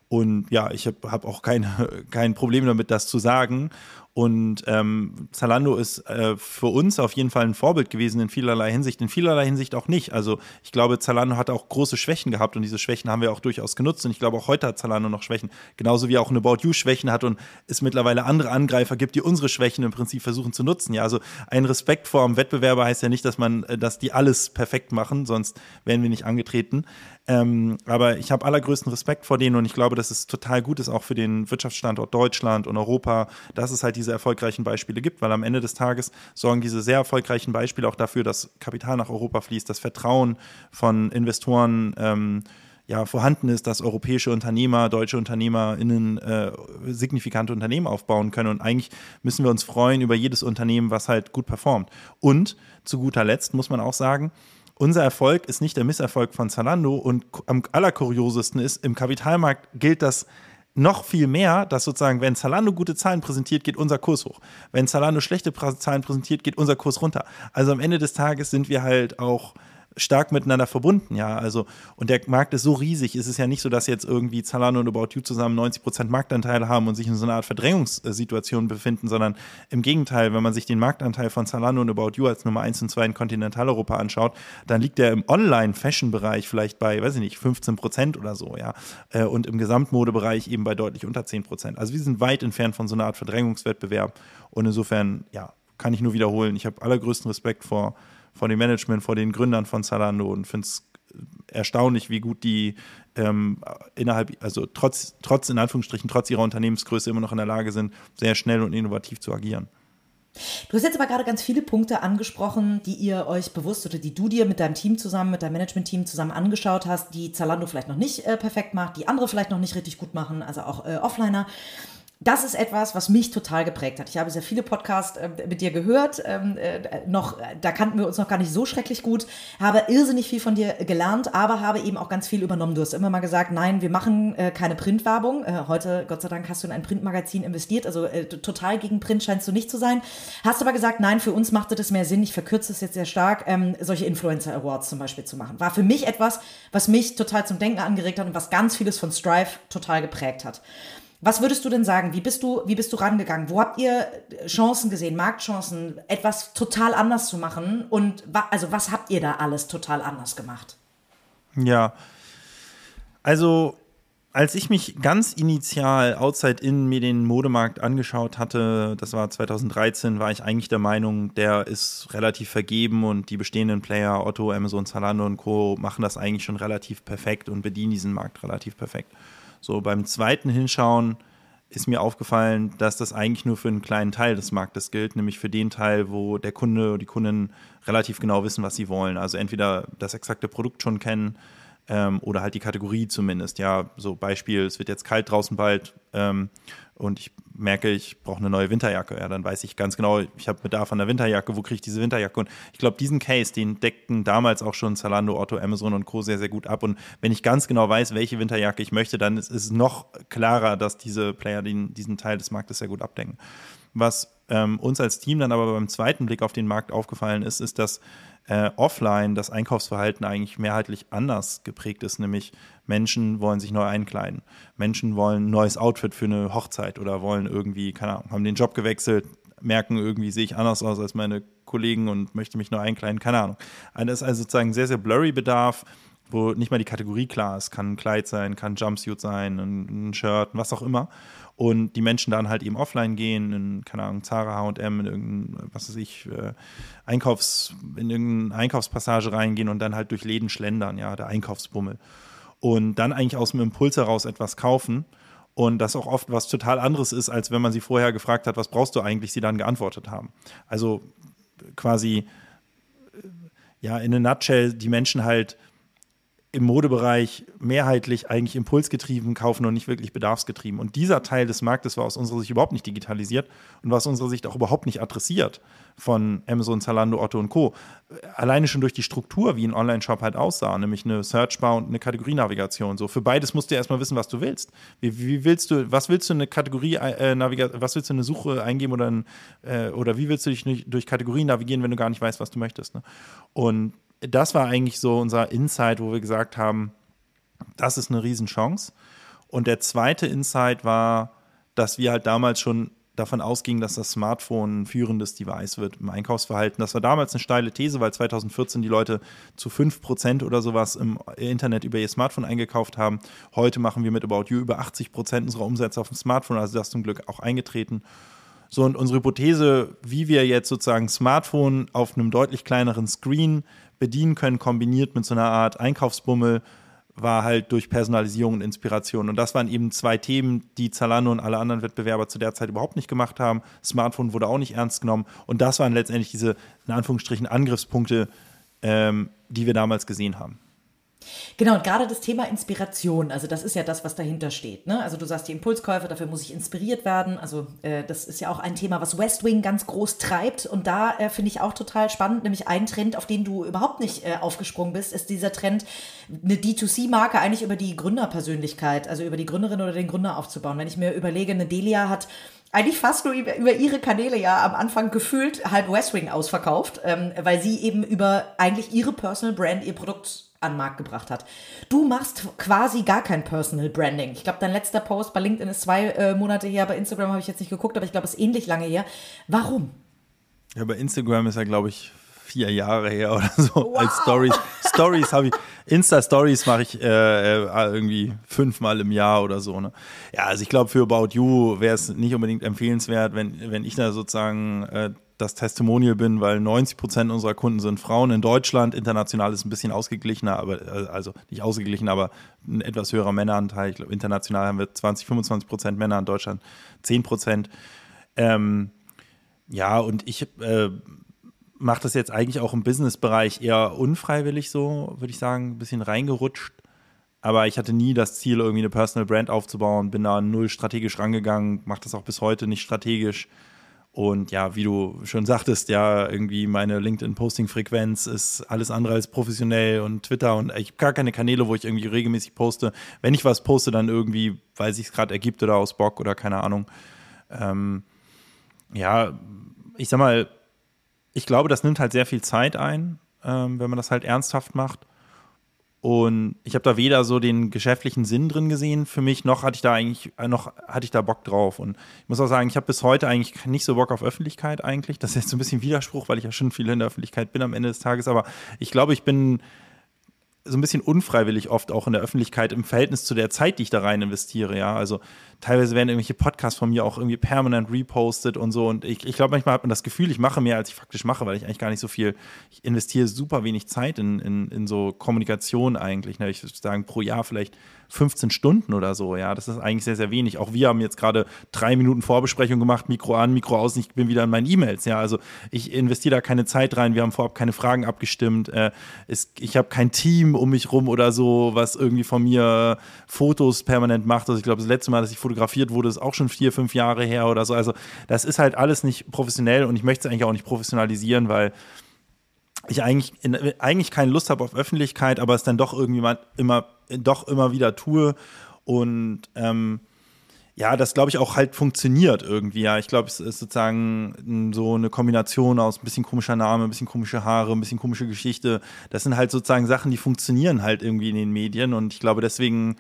Und ja, ich habe hab auch keine, kein Problem damit, das zu sagen. Und ähm, Zalando ist äh, für uns auf jeden Fall ein Vorbild gewesen in vielerlei Hinsicht, in vielerlei Hinsicht auch nicht. Also ich glaube, Zalando hat auch große Schwächen gehabt und diese Schwächen haben wir auch durchaus genutzt. Und ich glaube, auch heute hat Zalando noch Schwächen. Genauso wie auch eine About You Schwächen hat und es mittlerweile andere Angreifer gibt, die unsere Schwächen im Prinzip versuchen zu nutzen. Ja, also ein Respekt vor dem Wettbewerber heißt ja nicht, dass man, äh, dass die alles perfekt machen, sonst wären wir nicht angetreten. Ähm, aber ich habe allergrößten Respekt vor denen und ich glaube, dass es total gut ist, auch für den Wirtschaftsstandort Deutschland und Europa, dass es halt diese erfolgreichen Beispiele gibt, weil am Ende des Tages sorgen diese sehr erfolgreichen Beispiele auch dafür, dass Kapital nach Europa fließt, das Vertrauen von Investoren ähm, ja, vorhanden ist, dass europäische Unternehmer, deutsche UnternehmerInnen äh, signifikante Unternehmen aufbauen können. Und eigentlich müssen wir uns freuen über jedes Unternehmen, was halt gut performt. Und zu guter Letzt muss man auch sagen, unser Erfolg ist nicht der Misserfolg von Zalando und am allerkuriosesten ist, im Kapitalmarkt gilt das noch viel mehr, dass sozusagen, wenn Zalando gute Zahlen präsentiert, geht unser Kurs hoch. Wenn Zalando schlechte Zahlen präsentiert, geht unser Kurs runter. Also am Ende des Tages sind wir halt auch stark miteinander verbunden, ja. Also, und der Markt ist so riesig, es ist ja nicht so, dass jetzt irgendwie Zalando und About You zusammen 90 Prozent Marktanteil haben und sich in so einer Art Verdrängungssituation befinden, sondern im Gegenteil, wenn man sich den Marktanteil von Zalando und About You als Nummer 1 und 2 in Kontinentaleuropa anschaut, dann liegt der im Online-Fashion-Bereich vielleicht bei, weiß ich nicht, 15 Prozent oder so, ja. Äh, und im Gesamtmodebereich eben bei deutlich unter 10 Prozent. Also wir sind weit entfernt von so einer Art Verdrängungswettbewerb. Und insofern, ja, kann ich nur wiederholen, ich habe allergrößten Respekt vor vor dem Management, vor den Gründern von Zalando und finde es erstaunlich, wie gut die ähm, innerhalb, also trotz, trotz in Anführungsstrichen, trotz ihrer Unternehmensgröße immer noch in der Lage sind, sehr schnell und innovativ zu agieren. Du hast jetzt aber gerade ganz viele Punkte angesprochen, die ihr euch bewusst oder die du dir mit deinem Team zusammen, mit deinem Management-Team zusammen angeschaut hast, die Zalando vielleicht noch nicht äh, perfekt macht, die andere vielleicht noch nicht richtig gut machen, also auch äh, Offliner das ist etwas, was mich total geprägt hat. Ich habe sehr viele Podcasts äh, mit dir gehört, ähm, äh, noch, da kannten wir uns noch gar nicht so schrecklich gut, habe irrsinnig viel von dir gelernt, aber habe eben auch ganz viel übernommen. Du hast immer mal gesagt, nein, wir machen äh, keine Printwerbung. Äh, heute, Gott sei Dank, hast du in ein Printmagazin investiert, also äh, total gegen Print scheinst du nicht zu sein. Hast aber gesagt, nein, für uns machte das mehr Sinn, ich verkürze es jetzt sehr stark, ähm, solche Influencer Awards zum Beispiel zu machen. War für mich etwas, was mich total zum Denken angeregt hat und was ganz vieles von Strive total geprägt hat. Was würdest du denn sagen? Wie bist du, wie bist du rangegangen? Wo habt ihr Chancen gesehen, Marktchancen, etwas total anders zu machen? Und wa also was habt ihr da alles total anders gemacht? Ja, also als ich mich ganz initial outside in mir den Modemarkt angeschaut hatte, das war 2013, war ich eigentlich der Meinung, der ist relativ vergeben und die bestehenden Player, Otto, Amazon, Zalando und Co. machen das eigentlich schon relativ perfekt und bedienen diesen Markt relativ perfekt. So beim zweiten Hinschauen ist mir aufgefallen, dass das eigentlich nur für einen kleinen Teil des Marktes gilt, nämlich für den Teil, wo der Kunde oder die Kunden relativ genau wissen, was sie wollen. Also entweder das exakte Produkt schon kennen ähm, oder halt die Kategorie zumindest. Ja, so Beispiel, es wird jetzt kalt draußen bald ähm, und ich merke, ich brauche eine neue Winterjacke. Ja, dann weiß ich ganz genau, ich habe Bedarf an der Winterjacke, wo kriege ich diese Winterjacke? Und ich glaube, diesen Case, den deckten damals auch schon Zalando, Otto, Amazon und Co. sehr, sehr gut ab. Und wenn ich ganz genau weiß, welche Winterjacke ich möchte, dann ist es noch klarer, dass diese Player den, diesen Teil des Marktes sehr gut abdecken. Was ähm, uns als Team dann aber beim zweiten Blick auf den Markt aufgefallen ist, ist, dass äh, offline das Einkaufsverhalten eigentlich mehrheitlich anders geprägt ist, nämlich Menschen wollen sich neu einkleiden. Menschen wollen ein neues Outfit für eine Hochzeit oder wollen irgendwie, keine Ahnung, haben den Job gewechselt, merken, irgendwie sehe ich anders aus als meine Kollegen und möchte mich neu einkleiden, keine Ahnung. Das ist also sozusagen sehr, sehr blurry Bedarf, wo nicht mal die Kategorie klar ist. Kann ein Kleid sein, kann ein Jumpsuit sein, ein, Shirt, was auch immer. Und die Menschen dann halt eben offline gehen, in, keine Ahnung, Zara, H&M, in irgendein, was weiß ich, äh, Einkaufs, in irgendeine Einkaufspassage reingehen und dann halt durch Läden schlendern, ja, der Einkaufsbummel und dann eigentlich aus dem Impuls heraus etwas kaufen. Und das auch oft was total anderes ist, als wenn man sie vorher gefragt hat, was brauchst du eigentlich, sie dann geantwortet haben. Also quasi, ja, in a nutshell, die Menschen halt im Modebereich mehrheitlich eigentlich impulsgetrieben kaufen und nicht wirklich bedarfsgetrieben. Und dieser Teil des Marktes war aus unserer Sicht überhaupt nicht digitalisiert und war aus unserer Sicht auch überhaupt nicht adressiert von Amazon, Zalando, Otto und Co. Alleine schon durch die Struktur, wie ein Online-Shop halt aussah, nämlich eine Searchbar und eine Kategorienavigation. So für beides musst du erstmal wissen, was du willst. Wie, wie willst du, was willst du eine Kategorie äh, was willst du eine Suche eingeben oder, ein, äh, oder wie willst du dich durch Kategorien navigieren, wenn du gar nicht weißt, was du möchtest? Ne? Und das war eigentlich so unser Insight, wo wir gesagt haben, das ist eine Riesenchance. Und der zweite Insight war, dass wir halt damals schon davon ausgingen, dass das Smartphone ein führendes Device wird im Einkaufsverhalten. Das war damals eine steile These, weil 2014 die Leute zu 5% oder sowas im Internet über ihr Smartphone eingekauft haben. Heute machen wir mit About You über 80% unserer Umsätze auf dem Smartphone, also das zum Glück auch eingetreten. So, und unsere Hypothese, wie wir jetzt sozusagen Smartphone auf einem deutlich kleineren Screen bedienen können, kombiniert mit so einer Art Einkaufsbummel, war halt durch Personalisierung und Inspiration. Und das waren eben zwei Themen, die Zalando und alle anderen Wettbewerber zu der Zeit überhaupt nicht gemacht haben. Smartphone wurde auch nicht ernst genommen. Und das waren letztendlich diese, in Anführungsstrichen, Angriffspunkte, ähm, die wir damals gesehen haben. Genau, und gerade das Thema Inspiration, also das ist ja das, was dahinter steht. Ne? Also du sagst die Impulskäufe, dafür muss ich inspiriert werden. Also äh, das ist ja auch ein Thema, was West Wing ganz groß treibt. Und da äh, finde ich auch total spannend, nämlich ein Trend, auf den du überhaupt nicht äh, aufgesprungen bist, ist dieser Trend, eine D2C-Marke eigentlich über die Gründerpersönlichkeit, also über die Gründerin oder den Gründer aufzubauen. Wenn ich mir überlege, eine Delia hat eigentlich fast nur über, über, ihre Kanäle ja am Anfang gefühlt halb West Wing ausverkauft, ähm, weil sie eben über eigentlich ihre Personal Brand ihr Produkt an den Markt gebracht hat. Du machst quasi gar kein Personal Branding. Ich glaube, dein letzter Post bei LinkedIn ist zwei äh, Monate her, bei Instagram habe ich jetzt nicht geguckt, aber ich glaube, es ist ähnlich lange her. Warum? Ja, bei Instagram ist ja, glaube ich, vier Jahre her oder so wow. als Stories. Stories habe ich, Insta-Stories mache ich äh, äh, irgendwie fünfmal im Jahr oder so. Ne? Ja, also ich glaube, für About You wäre es nicht unbedingt empfehlenswert, wenn, wenn ich da sozusagen äh, das Testimonial bin, weil 90 Prozent unserer Kunden sind Frauen in Deutschland. International ist ein bisschen ausgeglichener, aber äh, also nicht ausgeglichen, aber ein etwas höherer Männeranteil. Ich glaube, international haben wir 20, 25 Prozent Männer in Deutschland, 10 Prozent. Ähm, ja, und ich äh, mache das jetzt eigentlich auch im Businessbereich eher unfreiwillig so, würde ich sagen, ein bisschen reingerutscht. Aber ich hatte nie das Ziel, irgendwie eine Personal Brand aufzubauen, bin da null strategisch rangegangen, mache das auch bis heute nicht strategisch und ja, wie du schon sagtest, ja, irgendwie meine LinkedIn-Posting-Frequenz ist alles andere als professionell und Twitter und ich habe gar keine Kanäle, wo ich irgendwie regelmäßig poste. Wenn ich was poste, dann irgendwie, weil sich gerade ergibt oder aus Bock oder keine Ahnung. Ähm, ja, ich sag mal, ich glaube, das nimmt halt sehr viel Zeit ein, ähm, wenn man das halt ernsthaft macht. Und ich habe da weder so den geschäftlichen Sinn drin gesehen für mich, noch hatte ich da eigentlich, äh, noch hatte ich da Bock drauf. Und ich muss auch sagen, ich habe bis heute eigentlich nicht so Bock auf Öffentlichkeit eigentlich. Das ist jetzt so ein bisschen Widerspruch, weil ich ja schon viel in der Öffentlichkeit bin am Ende des Tages. Aber ich glaube, ich bin so ein bisschen unfreiwillig oft auch in der Öffentlichkeit im Verhältnis zu der Zeit, die ich da rein investiere, ja. Also teilweise werden irgendwelche Podcasts von mir auch irgendwie permanent repostet und so. Und ich, ich glaube, manchmal hat man das Gefühl, ich mache mehr, als ich faktisch mache, weil ich eigentlich gar nicht so viel, ich investiere super wenig Zeit in, in, in so Kommunikation eigentlich. Ne? Ich würde sagen, pro Jahr vielleicht 15 Stunden oder so. Ja, das ist eigentlich sehr, sehr wenig. Auch wir haben jetzt gerade drei Minuten Vorbesprechung gemacht, Mikro an, Mikro aus, ich bin wieder in meinen E-Mails. Ja, also ich investiere da keine Zeit rein. Wir haben vorab keine Fragen abgestimmt. Äh, es, ich habe kein Team um mich rum oder so, was irgendwie von mir Fotos permanent macht. Also ich glaube, das letzte Mal, dass ich fotografiert wurde, ist auch schon vier, fünf Jahre her oder so. Also das ist halt alles nicht professionell und ich möchte es eigentlich auch nicht professionalisieren, weil ich eigentlich, in, eigentlich keine Lust habe auf Öffentlichkeit, aber es dann doch irgendwie mal, immer, doch immer wieder tue. Und ähm, ja, das glaube ich auch halt funktioniert irgendwie. Ja, ich glaube, es ist sozusagen so eine Kombination aus ein bisschen komischer Name, ein bisschen komische Haare, ein bisschen komische Geschichte. Das sind halt sozusagen Sachen, die funktionieren halt irgendwie in den Medien. Und ich glaube, deswegen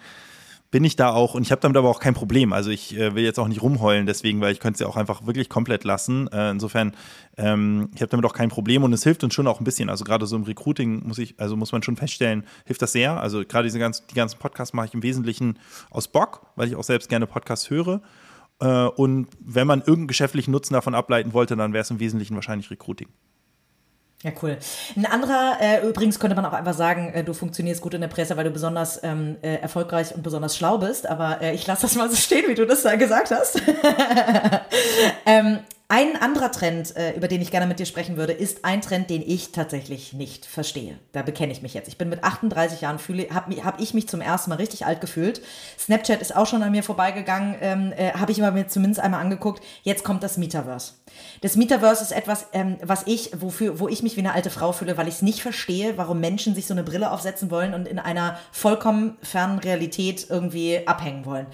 bin ich da auch, und ich habe damit aber auch kein Problem. Also ich äh, will jetzt auch nicht rumheulen deswegen, weil ich könnte es ja auch einfach wirklich komplett lassen. Äh, insofern, ähm, ich habe damit auch kein Problem und es hilft uns schon auch ein bisschen. Also gerade so im Recruiting muss ich, also muss man schon feststellen, hilft das sehr. Also gerade diese ganzen, die ganzen Podcasts mache ich im Wesentlichen aus Bock, weil ich auch selbst gerne Podcasts höre. Äh, und wenn man irgendeinen geschäftlichen Nutzen davon ableiten wollte, dann wäre es im Wesentlichen wahrscheinlich Recruiting. Ja, cool. Ein anderer, äh, übrigens könnte man auch einfach sagen, äh, du funktionierst gut in der Presse, weil du besonders ähm, äh, erfolgreich und besonders schlau bist, aber äh, ich lasse das mal so stehen, wie du das da gesagt hast. ähm, ein anderer Trend, äh, über den ich gerne mit dir sprechen würde, ist ein Trend, den ich tatsächlich nicht verstehe. Da bekenne ich mich jetzt. Ich bin mit 38 Jahren, habe hab ich mich zum ersten Mal richtig alt gefühlt. Snapchat ist auch schon an mir vorbeigegangen, ähm, äh, habe ich aber mir zumindest einmal angeguckt. Jetzt kommt das Metaverse. Das Metaverse ist etwas, ähm, was ich, wofür, wo ich mich wie eine alte Frau fühle, weil ich es nicht verstehe, warum Menschen sich so eine Brille aufsetzen wollen und in einer vollkommen fernen Realität irgendwie abhängen wollen.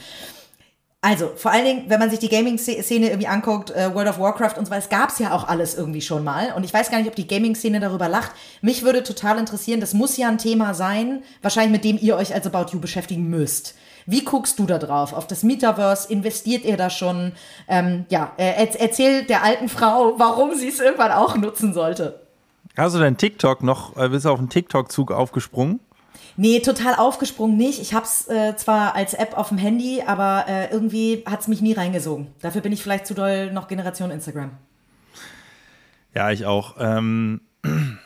Also, vor allen Dingen, wenn man sich die Gaming-Szene irgendwie anguckt, äh, World of Warcraft und so weiter, gab es ja auch alles irgendwie schon mal. Und ich weiß gar nicht, ob die Gaming-Szene darüber lacht. Mich würde total interessieren, das muss ja ein Thema sein, wahrscheinlich mit dem ihr euch als About You beschäftigen müsst. Wie guckst du da drauf? Auf das Metaverse? Investiert ihr da schon? Ähm, ja, äh, erzähl der alten Frau, warum sie es irgendwann auch nutzen sollte. Hast du dein TikTok noch, äh, bist du auf den TikTok-Zug aufgesprungen? Nee, total aufgesprungen nicht. Ich hab's äh, zwar als App auf dem Handy, aber äh, irgendwie hat's mich nie reingesogen. Dafür bin ich vielleicht zu doll noch Generation Instagram. Ja, ich auch. Ähm,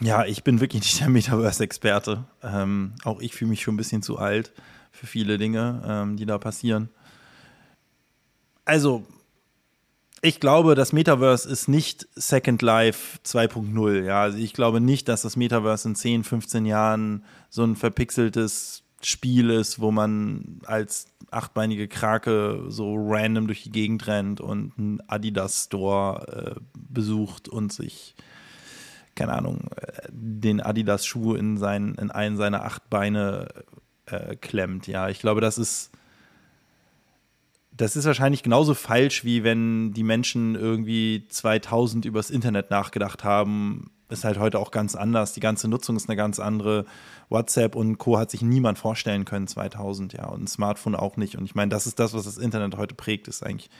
ja, ich bin wirklich nicht der Metaverse-Experte. Ähm, auch ich fühle mich schon ein bisschen zu alt für viele Dinge, ähm, die da passieren. Also, ich glaube, das Metaverse ist nicht Second Life 2.0. Ja, also ich glaube nicht, dass das Metaverse in 10, 15 Jahren so ein verpixeltes Spiel ist, wo man als achtbeinige Krake so random durch die Gegend rennt und einen Adidas Store äh, besucht und sich keine Ahnung, äh, den Adidas Schuh in in einen seiner acht Beine äh, klemmt. Ja, ich glaube, das ist das ist wahrscheinlich genauso falsch, wie wenn die Menschen irgendwie 2000 übers Internet nachgedacht haben. Ist halt heute auch ganz anders. Die ganze Nutzung ist eine ganz andere. WhatsApp und Co. hat sich niemand vorstellen können 2000, ja. Und ein Smartphone auch nicht. Und ich meine, das ist das, was das Internet heute prägt, ist eigentlich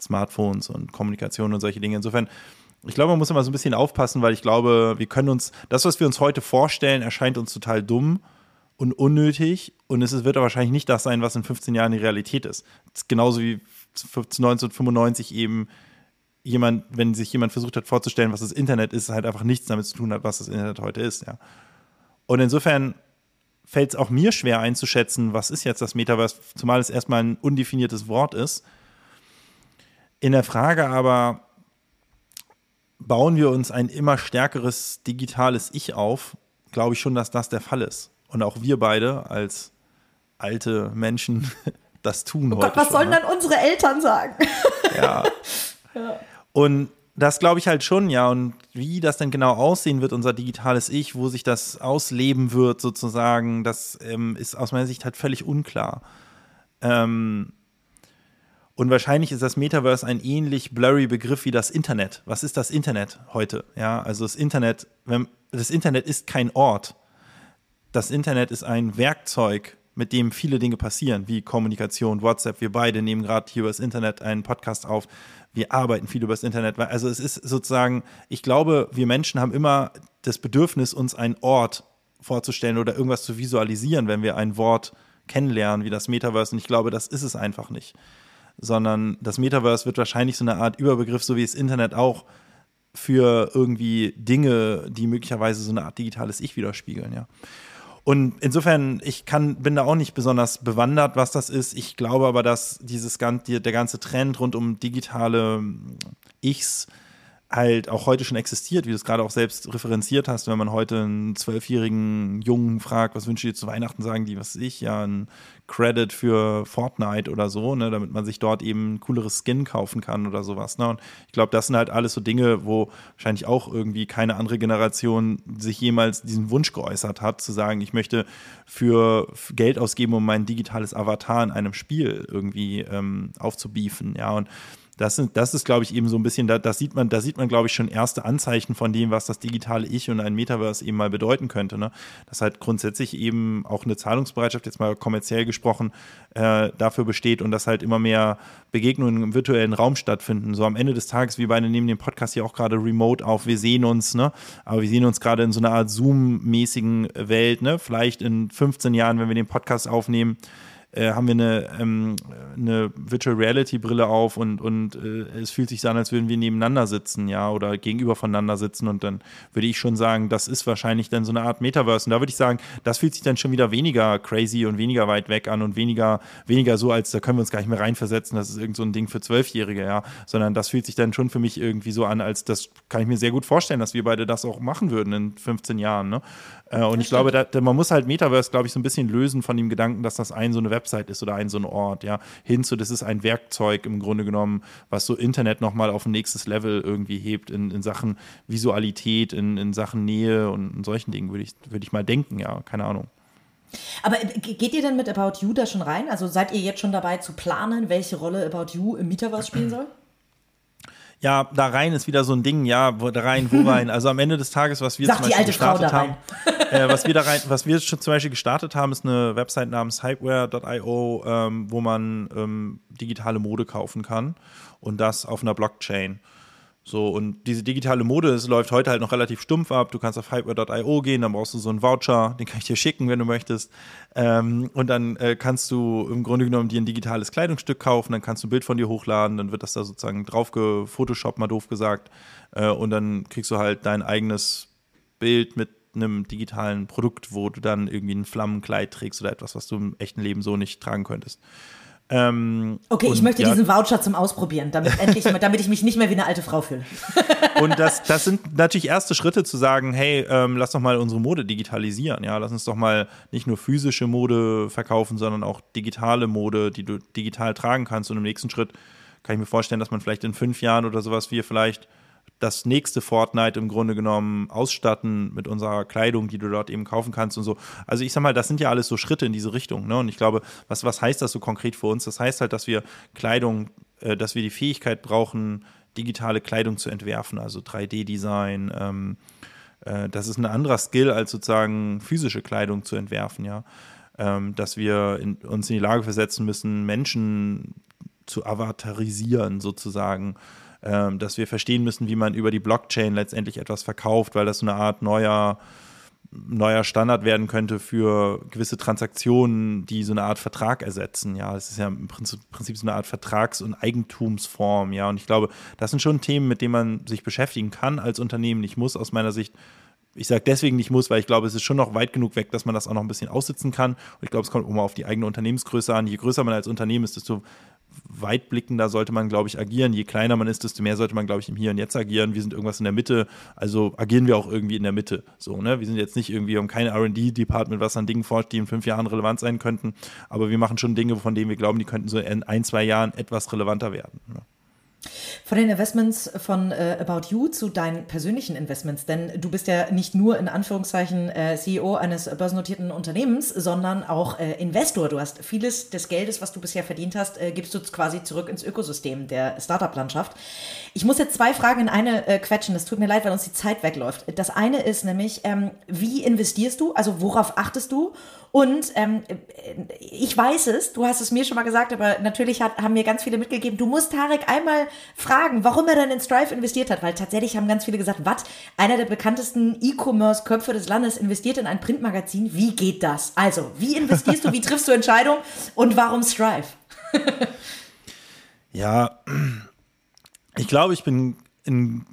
Smartphones und Kommunikation und solche Dinge. Insofern, ich glaube, man muss immer so ein bisschen aufpassen, weil ich glaube, wir können uns, das, was wir uns heute vorstellen, erscheint uns total dumm und unnötig und es wird wahrscheinlich nicht das sein, was in 15 Jahren die Realität ist. genauso wie 1995 eben jemand, wenn sich jemand versucht hat vorzustellen, was das Internet ist, halt einfach nichts damit zu tun hat, was das Internet heute ist, ja. Und insofern fällt es auch mir schwer einzuschätzen, was ist jetzt das Metaverse, zumal es erstmal ein undefiniertes Wort ist. In der Frage aber, bauen wir uns ein immer stärkeres digitales Ich auf, glaube ich schon, dass das der Fall ist und auch wir beide als alte Menschen das tun oh heute. Gott, was schon, sollen ne? dann unsere Eltern sagen? Ja. ja. Und das glaube ich halt schon, ja. Und wie das denn genau aussehen wird, unser digitales Ich, wo sich das ausleben wird, sozusagen, das ähm, ist aus meiner Sicht halt völlig unklar. Ähm, und wahrscheinlich ist das Metaverse ein ähnlich blurry Begriff wie das Internet. Was ist das Internet heute? Ja, also das Internet, wenn, das Internet ist kein Ort das Internet ist ein Werkzeug, mit dem viele Dinge passieren, wie Kommunikation, WhatsApp. Wir beide nehmen gerade hier über das Internet einen Podcast auf. Wir arbeiten viel über das Internet. Also es ist sozusagen, ich glaube, wir Menschen haben immer das Bedürfnis, uns einen Ort vorzustellen oder irgendwas zu visualisieren, wenn wir ein Wort kennenlernen, wie das Metaverse. Und ich glaube, das ist es einfach nicht. Sondern das Metaverse wird wahrscheinlich so eine Art Überbegriff, so wie das Internet auch, für irgendwie Dinge, die möglicherweise so eine Art digitales Ich widerspiegeln, ja. Und insofern, ich kann, bin da auch nicht besonders bewandert, was das ist. Ich glaube aber, dass dieses ganze, der ganze Trend rund um digitale Ichs halt auch heute schon existiert, wie du es gerade auch selbst referenziert hast, wenn man heute einen zwölfjährigen Jungen fragt, was wünsche ich dir zu Weihnachten, sagen die, was weiß ich, ja, ein Credit für Fortnite oder so, ne, damit man sich dort eben ein cooleres Skin kaufen kann oder sowas. Ne? Und ich glaube, das sind halt alles so Dinge, wo wahrscheinlich auch irgendwie keine andere Generation sich jemals diesen Wunsch geäußert hat, zu sagen, ich möchte für Geld ausgeben, um mein digitales Avatar in einem Spiel irgendwie ähm, aufzubiefen. Ja, und das, sind, das ist, glaube ich, eben so ein bisschen, da, das sieht man, da sieht man, glaube ich, schon erste Anzeichen von dem, was das digitale Ich und ein Metaverse eben mal bedeuten könnte. Ne? Dass halt grundsätzlich eben auch eine Zahlungsbereitschaft, jetzt mal kommerziell gesprochen, äh, dafür besteht und dass halt immer mehr Begegnungen im virtuellen Raum stattfinden. So am Ende des Tages, wir beide nehmen den Podcast hier auch gerade remote auf, wir sehen uns, ne? aber wir sehen uns gerade in so einer Art Zoom-mäßigen Welt, ne? vielleicht in 15 Jahren, wenn wir den Podcast aufnehmen, äh, haben wir eine, ähm, eine Virtual Reality Brille auf und, und äh, es fühlt sich an, als würden wir nebeneinander sitzen, ja, oder gegenüber voneinander sitzen und dann würde ich schon sagen, das ist wahrscheinlich dann so eine Art Metaverse und da würde ich sagen, das fühlt sich dann schon wieder weniger crazy und weniger weit weg an und weniger, weniger so, als da können wir uns gar nicht mehr reinversetzen, das ist irgend so ein Ding für Zwölfjährige, ja, sondern das fühlt sich dann schon für mich irgendwie so an, als das kann ich mir sehr gut vorstellen, dass wir beide das auch machen würden in 15 Jahren, ne? Äh, und das ich stimmt. glaube, da, man muss halt Metaverse, glaube ich, so ein bisschen lösen von dem Gedanken, dass das ein so eine Website ist oder ein so ein Ort, ja, hin zu, das ist ein Werkzeug im Grunde genommen, was so Internet nochmal auf ein nächstes Level irgendwie hebt in, in Sachen Visualität, in, in Sachen Nähe und in solchen Dingen, würde ich, würde ich mal denken, ja, keine Ahnung. Aber äh, geht ihr denn mit About You da schon rein? Also seid ihr jetzt schon dabei zu planen, welche Rolle About You im Metaverse spielen soll? Ja, da rein ist wieder so ein Ding, ja, wo, da rein, wo rein. Also am Ende des Tages, was wir Sag zum Beispiel gestartet haben, äh, was wir da rein, was wir schon zum Beispiel gestartet haben, ist eine Website namens hypeware.io, ähm, wo man ähm, digitale Mode kaufen kann und das auf einer Blockchain. So, und diese digitale Mode, es läuft heute halt noch relativ stumpf ab. Du kannst auf hyper.io gehen, dann brauchst du so einen Voucher, den kann ich dir schicken, wenn du möchtest. Ähm, und dann äh, kannst du im Grunde genommen dir ein digitales Kleidungsstück kaufen, dann kannst du ein Bild von dir hochladen, dann wird das da sozusagen drauf gefotoshoppt, mal doof gesagt. Äh, und dann kriegst du halt dein eigenes Bild mit einem digitalen Produkt, wo du dann irgendwie ein Flammenkleid trägst oder etwas, was du im echten Leben so nicht tragen könntest. Ähm, okay, ich möchte ja, diesen Voucher zum Ausprobieren, damit, endlich, damit ich mich nicht mehr wie eine alte Frau fühle. und das, das sind natürlich erste Schritte zu sagen, hey, ähm, lass doch mal unsere Mode digitalisieren. Ja, lass uns doch mal nicht nur physische Mode verkaufen, sondern auch digitale Mode, die du digital tragen kannst. Und im nächsten Schritt kann ich mir vorstellen, dass man vielleicht in fünf Jahren oder sowas wie vielleicht das nächste Fortnite im Grunde genommen ausstatten mit unserer Kleidung, die du dort eben kaufen kannst und so. Also ich sag mal, das sind ja alles so Schritte in diese Richtung. Ne? Und ich glaube, was, was heißt das so konkret für uns? Das heißt halt, dass wir Kleidung, äh, dass wir die Fähigkeit brauchen, digitale Kleidung zu entwerfen, also 3D-Design. Ähm, äh, das ist ein anderer Skill, als sozusagen physische Kleidung zu entwerfen, ja. Ähm, dass wir in, uns in die Lage versetzen müssen, Menschen zu avatarisieren sozusagen ähm, dass wir verstehen müssen, wie man über die Blockchain letztendlich etwas verkauft, weil das so eine Art neuer neuer Standard werden könnte für gewisse Transaktionen, die so eine Art Vertrag ersetzen. Ja, es ist ja im Prinzip, so eine Art Vertrags- und Eigentumsform. Ja, und ich glaube, das sind schon Themen, mit denen man sich beschäftigen kann als Unternehmen. Ich muss aus meiner Sicht ich sage deswegen nicht muss, weil ich glaube, es ist schon noch weit genug weg, dass man das auch noch ein bisschen aussitzen kann. Und ich glaube, es kommt immer auf die eigene Unternehmensgröße an. Je größer man als Unternehmen ist, desto weitblickender sollte man, glaube ich, agieren. Je kleiner man ist, desto mehr sollte man, glaube ich, im Hier und Jetzt agieren. Wir sind irgendwas in der Mitte, also agieren wir auch irgendwie in der Mitte. So, ne? Wir sind jetzt nicht irgendwie, haben kein RD-Department, was an Dingen forscht, die in fünf Jahren relevant sein könnten, aber wir machen schon Dinge, von denen wir glauben, die könnten so in ein, zwei Jahren etwas relevanter werden. Ne? Von den Investments von äh, About You zu deinen persönlichen Investments, denn du bist ja nicht nur in Anführungszeichen äh, CEO eines börsennotierten Unternehmens, sondern auch äh, Investor. Du hast vieles des Geldes, was du bisher verdient hast, äh, gibst du quasi zurück ins Ökosystem der Startup-Landschaft. Ich muss jetzt zwei Fragen in eine äh, quetschen. Es tut mir leid, weil uns die Zeit wegläuft. Das eine ist nämlich, ähm, wie investierst du? Also worauf achtest du? Und ähm, ich weiß es, du hast es mir schon mal gesagt, aber natürlich hat, haben mir ganz viele mitgegeben, du musst Tarek einmal fragen, warum er dann in Strive investiert hat, weil tatsächlich haben ganz viele gesagt, was, einer der bekanntesten E-Commerce-Köpfe des Landes investiert in ein Printmagazin, wie geht das? Also, wie investierst du, wie triffst du Entscheidungen und warum Strive? ja, ich glaube, ich bin in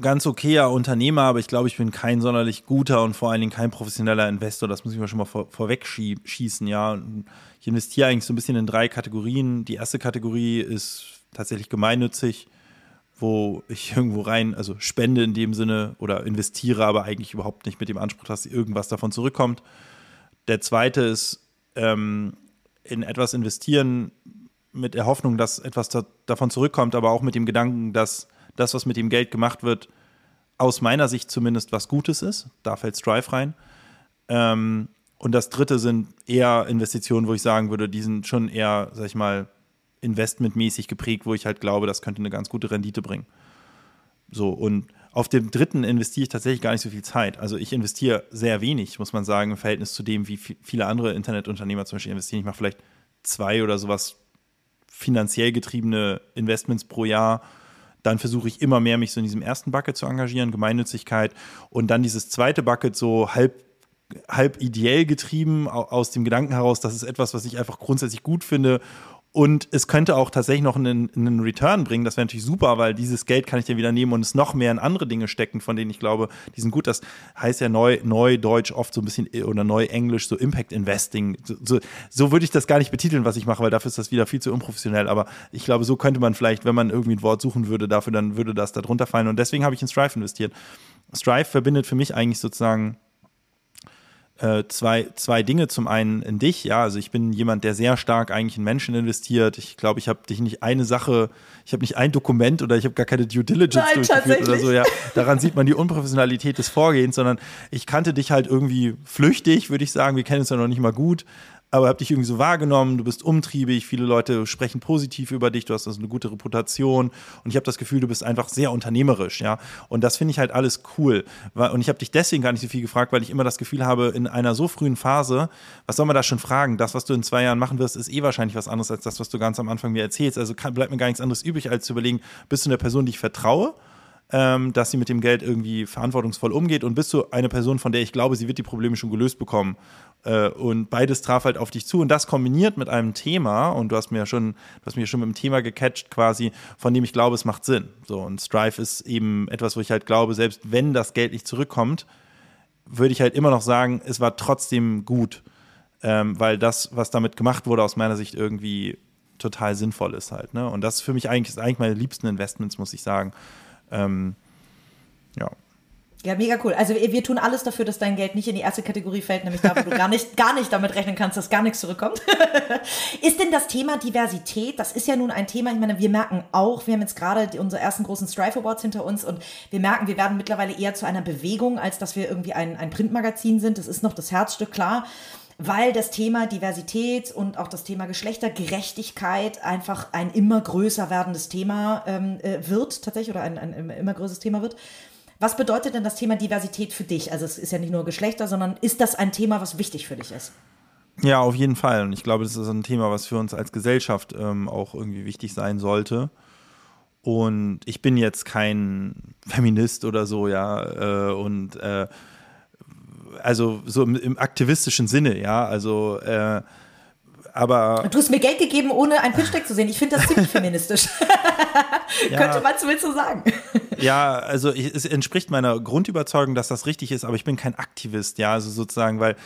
ganz okayer Unternehmer, aber ich glaube, ich bin kein sonderlich guter und vor allen Dingen kein professioneller Investor. Das muss ich mal schon mal vor, vorweg schießen, ja. Ich investiere eigentlich so ein bisschen in drei Kategorien. Die erste Kategorie ist tatsächlich gemeinnützig, wo ich irgendwo rein, also spende in dem Sinne oder investiere, aber eigentlich überhaupt nicht mit dem Anspruch, dass irgendwas davon zurückkommt. Der zweite ist ähm, in etwas investieren mit der Hoffnung, dass etwas da, davon zurückkommt, aber auch mit dem Gedanken, dass das, was mit dem Geld gemacht wird, aus meiner Sicht zumindest was Gutes ist. Da fällt Strive rein. Ähm, und das dritte sind eher Investitionen, wo ich sagen würde, die sind schon eher, sag ich mal, investmentmäßig geprägt, wo ich halt glaube, das könnte eine ganz gute Rendite bringen. So, und auf dem dritten investiere ich tatsächlich gar nicht so viel Zeit. Also ich investiere sehr wenig, muss man sagen, im Verhältnis zu dem, wie viele andere Internetunternehmer zum Beispiel investieren. Ich mache vielleicht zwei oder sowas finanziell getriebene Investments pro Jahr dann versuche ich immer mehr, mich so in diesem ersten Bucket zu engagieren, Gemeinnützigkeit. Und dann dieses zweite Bucket so halb halb ideell getrieben aus dem Gedanken heraus, das ist etwas, was ich einfach grundsätzlich gut finde und es könnte auch tatsächlich noch einen, einen Return bringen. Das wäre natürlich super, weil dieses Geld kann ich dann wieder nehmen und es noch mehr in andere Dinge stecken, von denen ich glaube, die sind gut. Das heißt ja neu, neu Deutsch oft so ein bisschen oder neu Englisch, so Impact Investing. So, so, so würde ich das gar nicht betiteln, was ich mache, weil dafür ist das wieder viel zu unprofessionell. Aber ich glaube, so könnte man vielleicht, wenn man irgendwie ein Wort suchen würde, dafür, dann würde das da drunter fallen. Und deswegen habe ich in Strive investiert. Strive verbindet für mich eigentlich sozusagen äh, zwei, zwei Dinge. Zum einen in dich, ja, also ich bin jemand, der sehr stark eigentlich in Menschen investiert. Ich glaube, ich habe dich nicht eine Sache, ich habe nicht ein Dokument oder ich habe gar keine Due Diligence Nein, durchgeführt oder so, ja. Daran sieht man die Unprofessionalität des Vorgehens, sondern ich kannte dich halt irgendwie flüchtig, würde ich sagen. Wir kennen uns ja noch nicht mal gut aber habe dich irgendwie so wahrgenommen, du bist umtriebig, viele Leute sprechen positiv über dich, du hast also eine gute Reputation und ich habe das Gefühl, du bist einfach sehr unternehmerisch, ja. Und das finde ich halt alles cool. Und ich habe dich deswegen gar nicht so viel gefragt, weil ich immer das Gefühl habe, in einer so frühen Phase, was soll man da schon fragen? Das, was du in zwei Jahren machen wirst, ist eh wahrscheinlich was anderes als das, was du ganz am Anfang mir erzählst. Also bleibt mir gar nichts anderes übrig, als zu überlegen, bist du eine Person, die ich vertraue? Ähm, dass sie mit dem Geld irgendwie verantwortungsvoll umgeht und bist du eine Person, von der ich glaube, sie wird die Probleme schon gelöst bekommen. Äh, und beides traf halt auf dich zu und das kombiniert mit einem Thema und du hast mir ja schon, du hast mir schon mit dem Thema gecatcht quasi, von dem ich glaube, es macht Sinn. So und Strive ist eben etwas, wo ich halt glaube, selbst wenn das Geld nicht zurückkommt, würde ich halt immer noch sagen, es war trotzdem gut, ähm, weil das, was damit gemacht wurde, aus meiner Sicht irgendwie total sinnvoll ist halt. Ne? Und das ist für mich eigentlich, ist eigentlich meine liebsten Investments, muss ich sagen. Ähm, ja. Ja, mega cool. Also wir, wir, tun alles dafür, dass dein Geld nicht in die erste Kategorie fällt, nämlich da, wo du gar nicht, gar nicht damit rechnen kannst, dass gar nichts zurückkommt. ist denn das Thema Diversität, das ist ja nun ein Thema, ich meine, wir merken auch, wir haben jetzt gerade unsere ersten großen Strife Awards hinter uns und wir merken, wir werden mittlerweile eher zu einer Bewegung, als dass wir irgendwie ein, ein Printmagazin sind. Das ist noch das Herzstück, klar weil das Thema Diversität und auch das Thema Geschlechtergerechtigkeit einfach ein immer größer werdendes Thema ähm, äh, wird, tatsächlich, oder ein, ein immer größeres Thema wird. Was bedeutet denn das Thema Diversität für dich? Also es ist ja nicht nur Geschlechter, sondern ist das ein Thema, was wichtig für dich ist? Ja, auf jeden Fall. Und ich glaube, das ist ein Thema, was für uns als Gesellschaft ähm, auch irgendwie wichtig sein sollte. Und ich bin jetzt kein Feminist oder so, ja. Äh, und äh, also so im, im aktivistischen Sinne, ja, also äh, aber. Du hast mir Geld gegeben, ohne ein Pitch-Deck zu sehen. Ich finde das ziemlich feministisch. ja, Könnte man zumindest so sagen. ja, also es entspricht meiner Grundüberzeugung, dass das richtig ist, aber ich bin kein Aktivist, ja, also sozusagen, weil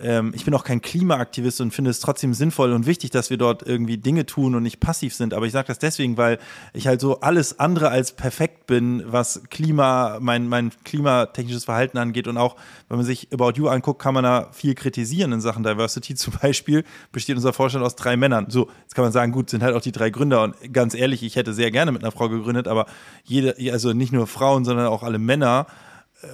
ähm, ich bin auch kein Klimaaktivist und finde es trotzdem sinnvoll und wichtig, dass wir dort irgendwie Dinge tun und nicht passiv sind. Aber ich sage das deswegen, weil ich halt so alles andere als perfekt bin, was Klima, mein, mein klimatechnisches Verhalten angeht. Und auch, wenn man sich About You anguckt, kann man da viel kritisieren in Sachen Diversity. Zum Beispiel besteht unser Vorstand aus drei Männern. So, jetzt kann man sagen, gut, sind halt auch die drei Gründer. Und ganz ehrlich, ich hätte sehr gerne mit einer Frau gegründet, aber jede, also nicht nur Frauen, sondern auch alle Männer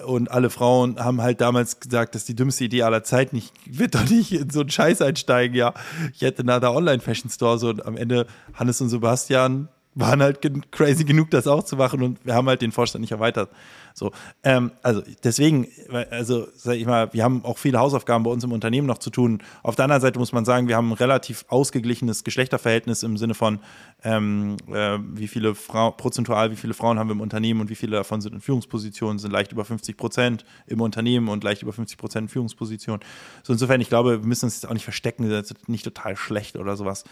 und alle Frauen haben halt damals gesagt, das ist die dümmste Idee aller Zeiten. Ich will doch nicht in so einen Scheiß einsteigen. Ja, ich hätte nach der Online-Fashion-Store so und am Ende Hannes und Sebastian waren halt crazy genug, das auch zu machen und wir haben halt den Vorstand nicht erweitert. So, ähm, also deswegen, also sag ich mal, wir haben auch viele Hausaufgaben bei uns im Unternehmen noch zu tun. Auf der anderen Seite muss man sagen, wir haben ein relativ ausgeglichenes Geschlechterverhältnis im Sinne von, ähm, äh, wie viele Frauen, prozentual, wie viele Frauen haben wir im Unternehmen und wie viele davon sind in Führungspositionen, sind leicht über 50 Prozent im Unternehmen und leicht über 50 Prozent in Führungspositionen. So insofern, ich glaube, wir müssen uns jetzt auch nicht verstecken, das ist nicht total schlecht oder sowas,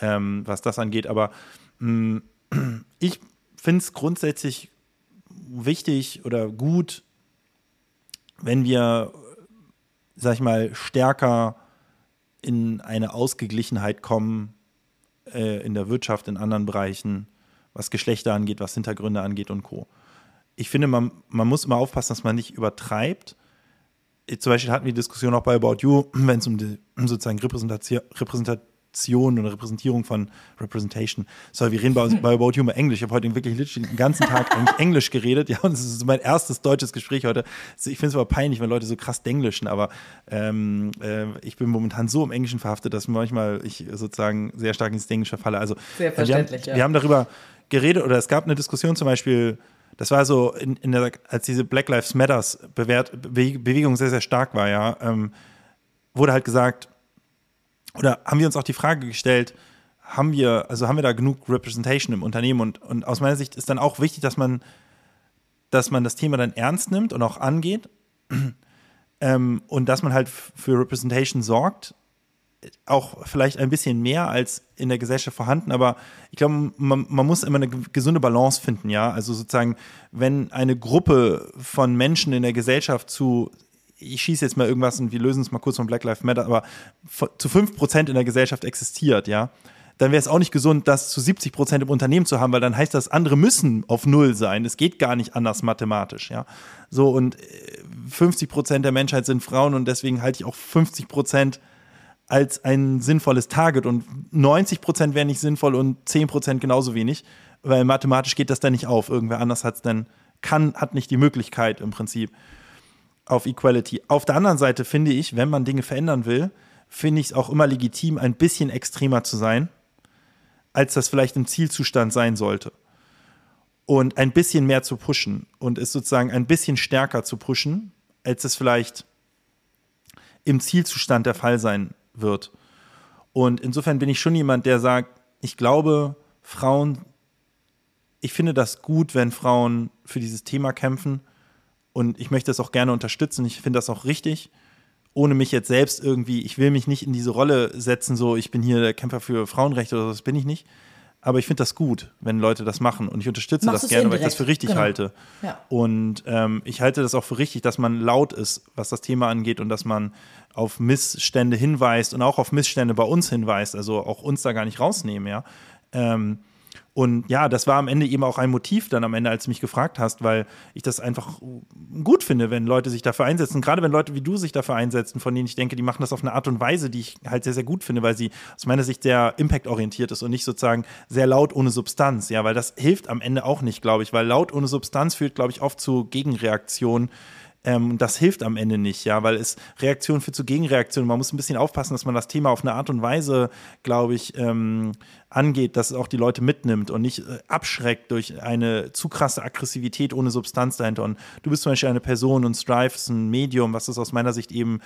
ähm, was das angeht, aber mh, mm, ich finde es grundsätzlich wichtig oder gut, wenn wir, sag ich mal, stärker in eine Ausgeglichenheit kommen äh, in der Wirtschaft, in anderen Bereichen, was Geschlechter angeht, was Hintergründe angeht und Co. Ich finde, man, man muss immer aufpassen, dass man nicht übertreibt. Zum Beispiel hatten wir die Diskussion auch bei About You, wenn es um die sozusagen Repräsentation, Repräsentation oder Repräsentierung von Representation. So, wir reden bei, bei About You Englisch. Ich habe heute wirklich den ganzen Tag Englisch geredet. Ja, und es ist mein erstes deutsches Gespräch heute. Ich finde es aber peinlich, wenn Leute so krass denglischen, aber ähm, äh, ich bin momentan so im Englischen verhaftet, dass manchmal ich sozusagen sehr stark ins Denglisch verfalle. Also, sehr verständlich, wir, haben, ja. wir haben darüber geredet oder es gab eine Diskussion zum Beispiel, das war so, in, in der, als diese Black Lives Matters Bewert, Bewegung sehr, sehr stark war, ja, ähm, wurde halt gesagt, oder haben wir uns auch die Frage gestellt, haben wir, also haben wir da genug Representation im Unternehmen? Und, und aus meiner Sicht ist dann auch wichtig, dass man, dass man das Thema dann ernst nimmt und auch angeht. Ähm, und dass man halt für Representation sorgt, auch vielleicht ein bisschen mehr als in der Gesellschaft vorhanden, aber ich glaube, man, man, muss immer eine gesunde Balance finden, ja. Also sozusagen, wenn eine Gruppe von Menschen in der Gesellschaft zu ich schieße jetzt mal irgendwas und wir lösen es mal kurz von Black Lives Matter, aber zu 5% in der Gesellschaft existiert, ja, dann wäre es auch nicht gesund, das zu 70% im Unternehmen zu haben, weil dann heißt das, andere müssen auf Null sein. Es geht gar nicht anders mathematisch, ja. So, und 50% äh, der Menschheit sind Frauen und deswegen halte ich auch 50% als ein sinnvolles Target und 90% wären nicht sinnvoll und 10% genauso wenig, weil mathematisch geht das dann nicht auf. Irgendwer anders hat es dann, kann, hat nicht die Möglichkeit im Prinzip auf Equality. Auf der anderen Seite finde ich, wenn man Dinge verändern will, finde ich es auch immer legitim, ein bisschen extremer zu sein, als das vielleicht im Zielzustand sein sollte. Und ein bisschen mehr zu pushen und es sozusagen ein bisschen stärker zu pushen, als es vielleicht im Zielzustand der Fall sein wird. Und insofern bin ich schon jemand, der sagt, ich glaube, Frauen, ich finde das gut, wenn Frauen für dieses Thema kämpfen und ich möchte das auch gerne unterstützen. Ich finde das auch richtig, ohne mich jetzt selbst irgendwie, ich will mich nicht in diese Rolle setzen, so ich bin hier der Kämpfer für Frauenrechte oder so, das bin ich nicht. Aber ich finde das gut, wenn Leute das machen. Und ich unterstütze Machst das gerne, indirekt. weil ich das für richtig genau. halte. Ja. Und ähm, ich halte das auch für richtig, dass man laut ist, was das Thema angeht und dass man auf Missstände hinweist und auch auf Missstände bei uns hinweist. Also auch uns da gar nicht rausnehmen, ja. Ähm, und ja, das war am Ende eben auch ein Motiv dann am Ende, als du mich gefragt hast, weil ich das einfach gut finde, wenn Leute sich dafür einsetzen. Gerade wenn Leute wie du sich dafür einsetzen, von denen ich denke, die machen das auf eine Art und Weise, die ich halt sehr, sehr gut finde, weil sie aus meiner Sicht sehr impactorientiert ist und nicht sozusagen sehr laut ohne Substanz. Ja, weil das hilft am Ende auch nicht, glaube ich, weil laut ohne Substanz führt, glaube ich, oft zu Gegenreaktionen ähm, das hilft am Ende nicht, ja, weil es Reaktion führt zu Gegenreaktion. Man muss ein bisschen aufpassen, dass man das Thema auf eine Art und Weise, glaube ich, ähm, angeht, dass es auch die Leute mitnimmt und nicht äh, abschreckt durch eine zu krasse Aggressivität ohne Substanz dahinter. Und du bist zum Beispiel eine Person und Strive ist ein Medium, was ist aus meiner Sicht eben,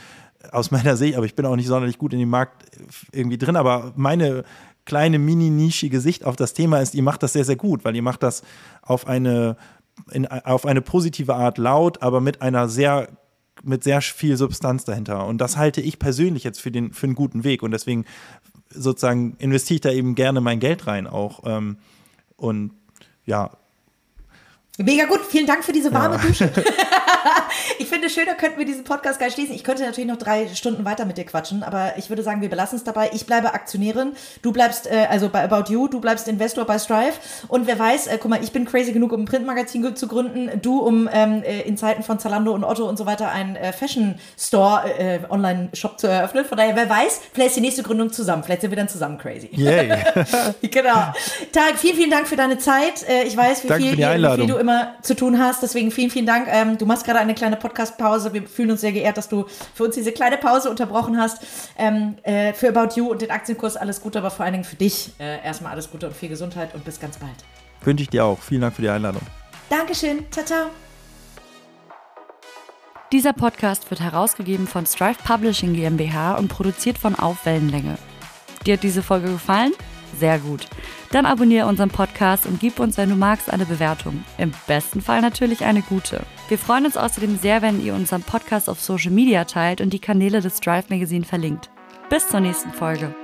aus meiner Sicht, aber ich bin auch nicht sonderlich gut in dem Markt irgendwie drin, aber meine kleine mini-nischige Sicht auf das Thema ist, ihr macht das sehr, sehr gut, weil ihr macht das auf eine in, auf eine positive Art laut, aber mit einer sehr mit sehr viel Substanz dahinter. Und das halte ich persönlich jetzt für den für einen guten Weg. Und deswegen sozusagen investiere ich da eben gerne mein Geld rein auch. Ähm, und ja, Mega gut, vielen Dank für diese warme ja. Dusche. ich finde es schön, da könnten wir diesen Podcast gleich schließen. Ich könnte natürlich noch drei Stunden weiter mit dir quatschen, aber ich würde sagen, wir belassen es dabei. Ich bleibe Aktionärin, du bleibst, äh, also bei About You, du bleibst Investor bei Strive. Und wer weiß, äh, guck mal, ich bin crazy genug, um ein Printmagazin zu gründen, du, um ähm, äh, in Zeiten von Zalando und Otto und so weiter einen äh, Fashion Store, äh, Online-Shop zu eröffnen. Von daher, wer weiß, vielleicht ist die nächste Gründung zusammen. Vielleicht sind wir dann zusammen crazy. Yay. genau. Tarek, vielen, vielen Dank für deine Zeit. Äh, ich weiß, wie Danke viel, wie viel du immer zu tun hast. Deswegen vielen, vielen Dank. Ähm, du machst gerade eine kleine Podcast-Pause. Wir fühlen uns sehr geehrt, dass du für uns diese kleine Pause unterbrochen hast. Ähm, äh, für About You und den Aktienkurs alles Gute, aber vor allen Dingen für dich äh, erstmal alles Gute und viel Gesundheit und bis ganz bald. Wünsche ich dir auch. Vielen Dank für die Einladung. Dankeschön. Ciao, ciao. Dieser Podcast wird herausgegeben von Strive Publishing GmbH und produziert von Aufwellenlänge. Dir hat diese Folge gefallen? Sehr gut. Dann abonniere unseren Podcast und gib uns, wenn du magst, eine Bewertung. Im besten Fall natürlich eine gute. Wir freuen uns außerdem sehr, wenn ihr unseren Podcast auf Social Media teilt und die Kanäle des Drive Magazine verlinkt. Bis zur nächsten Folge.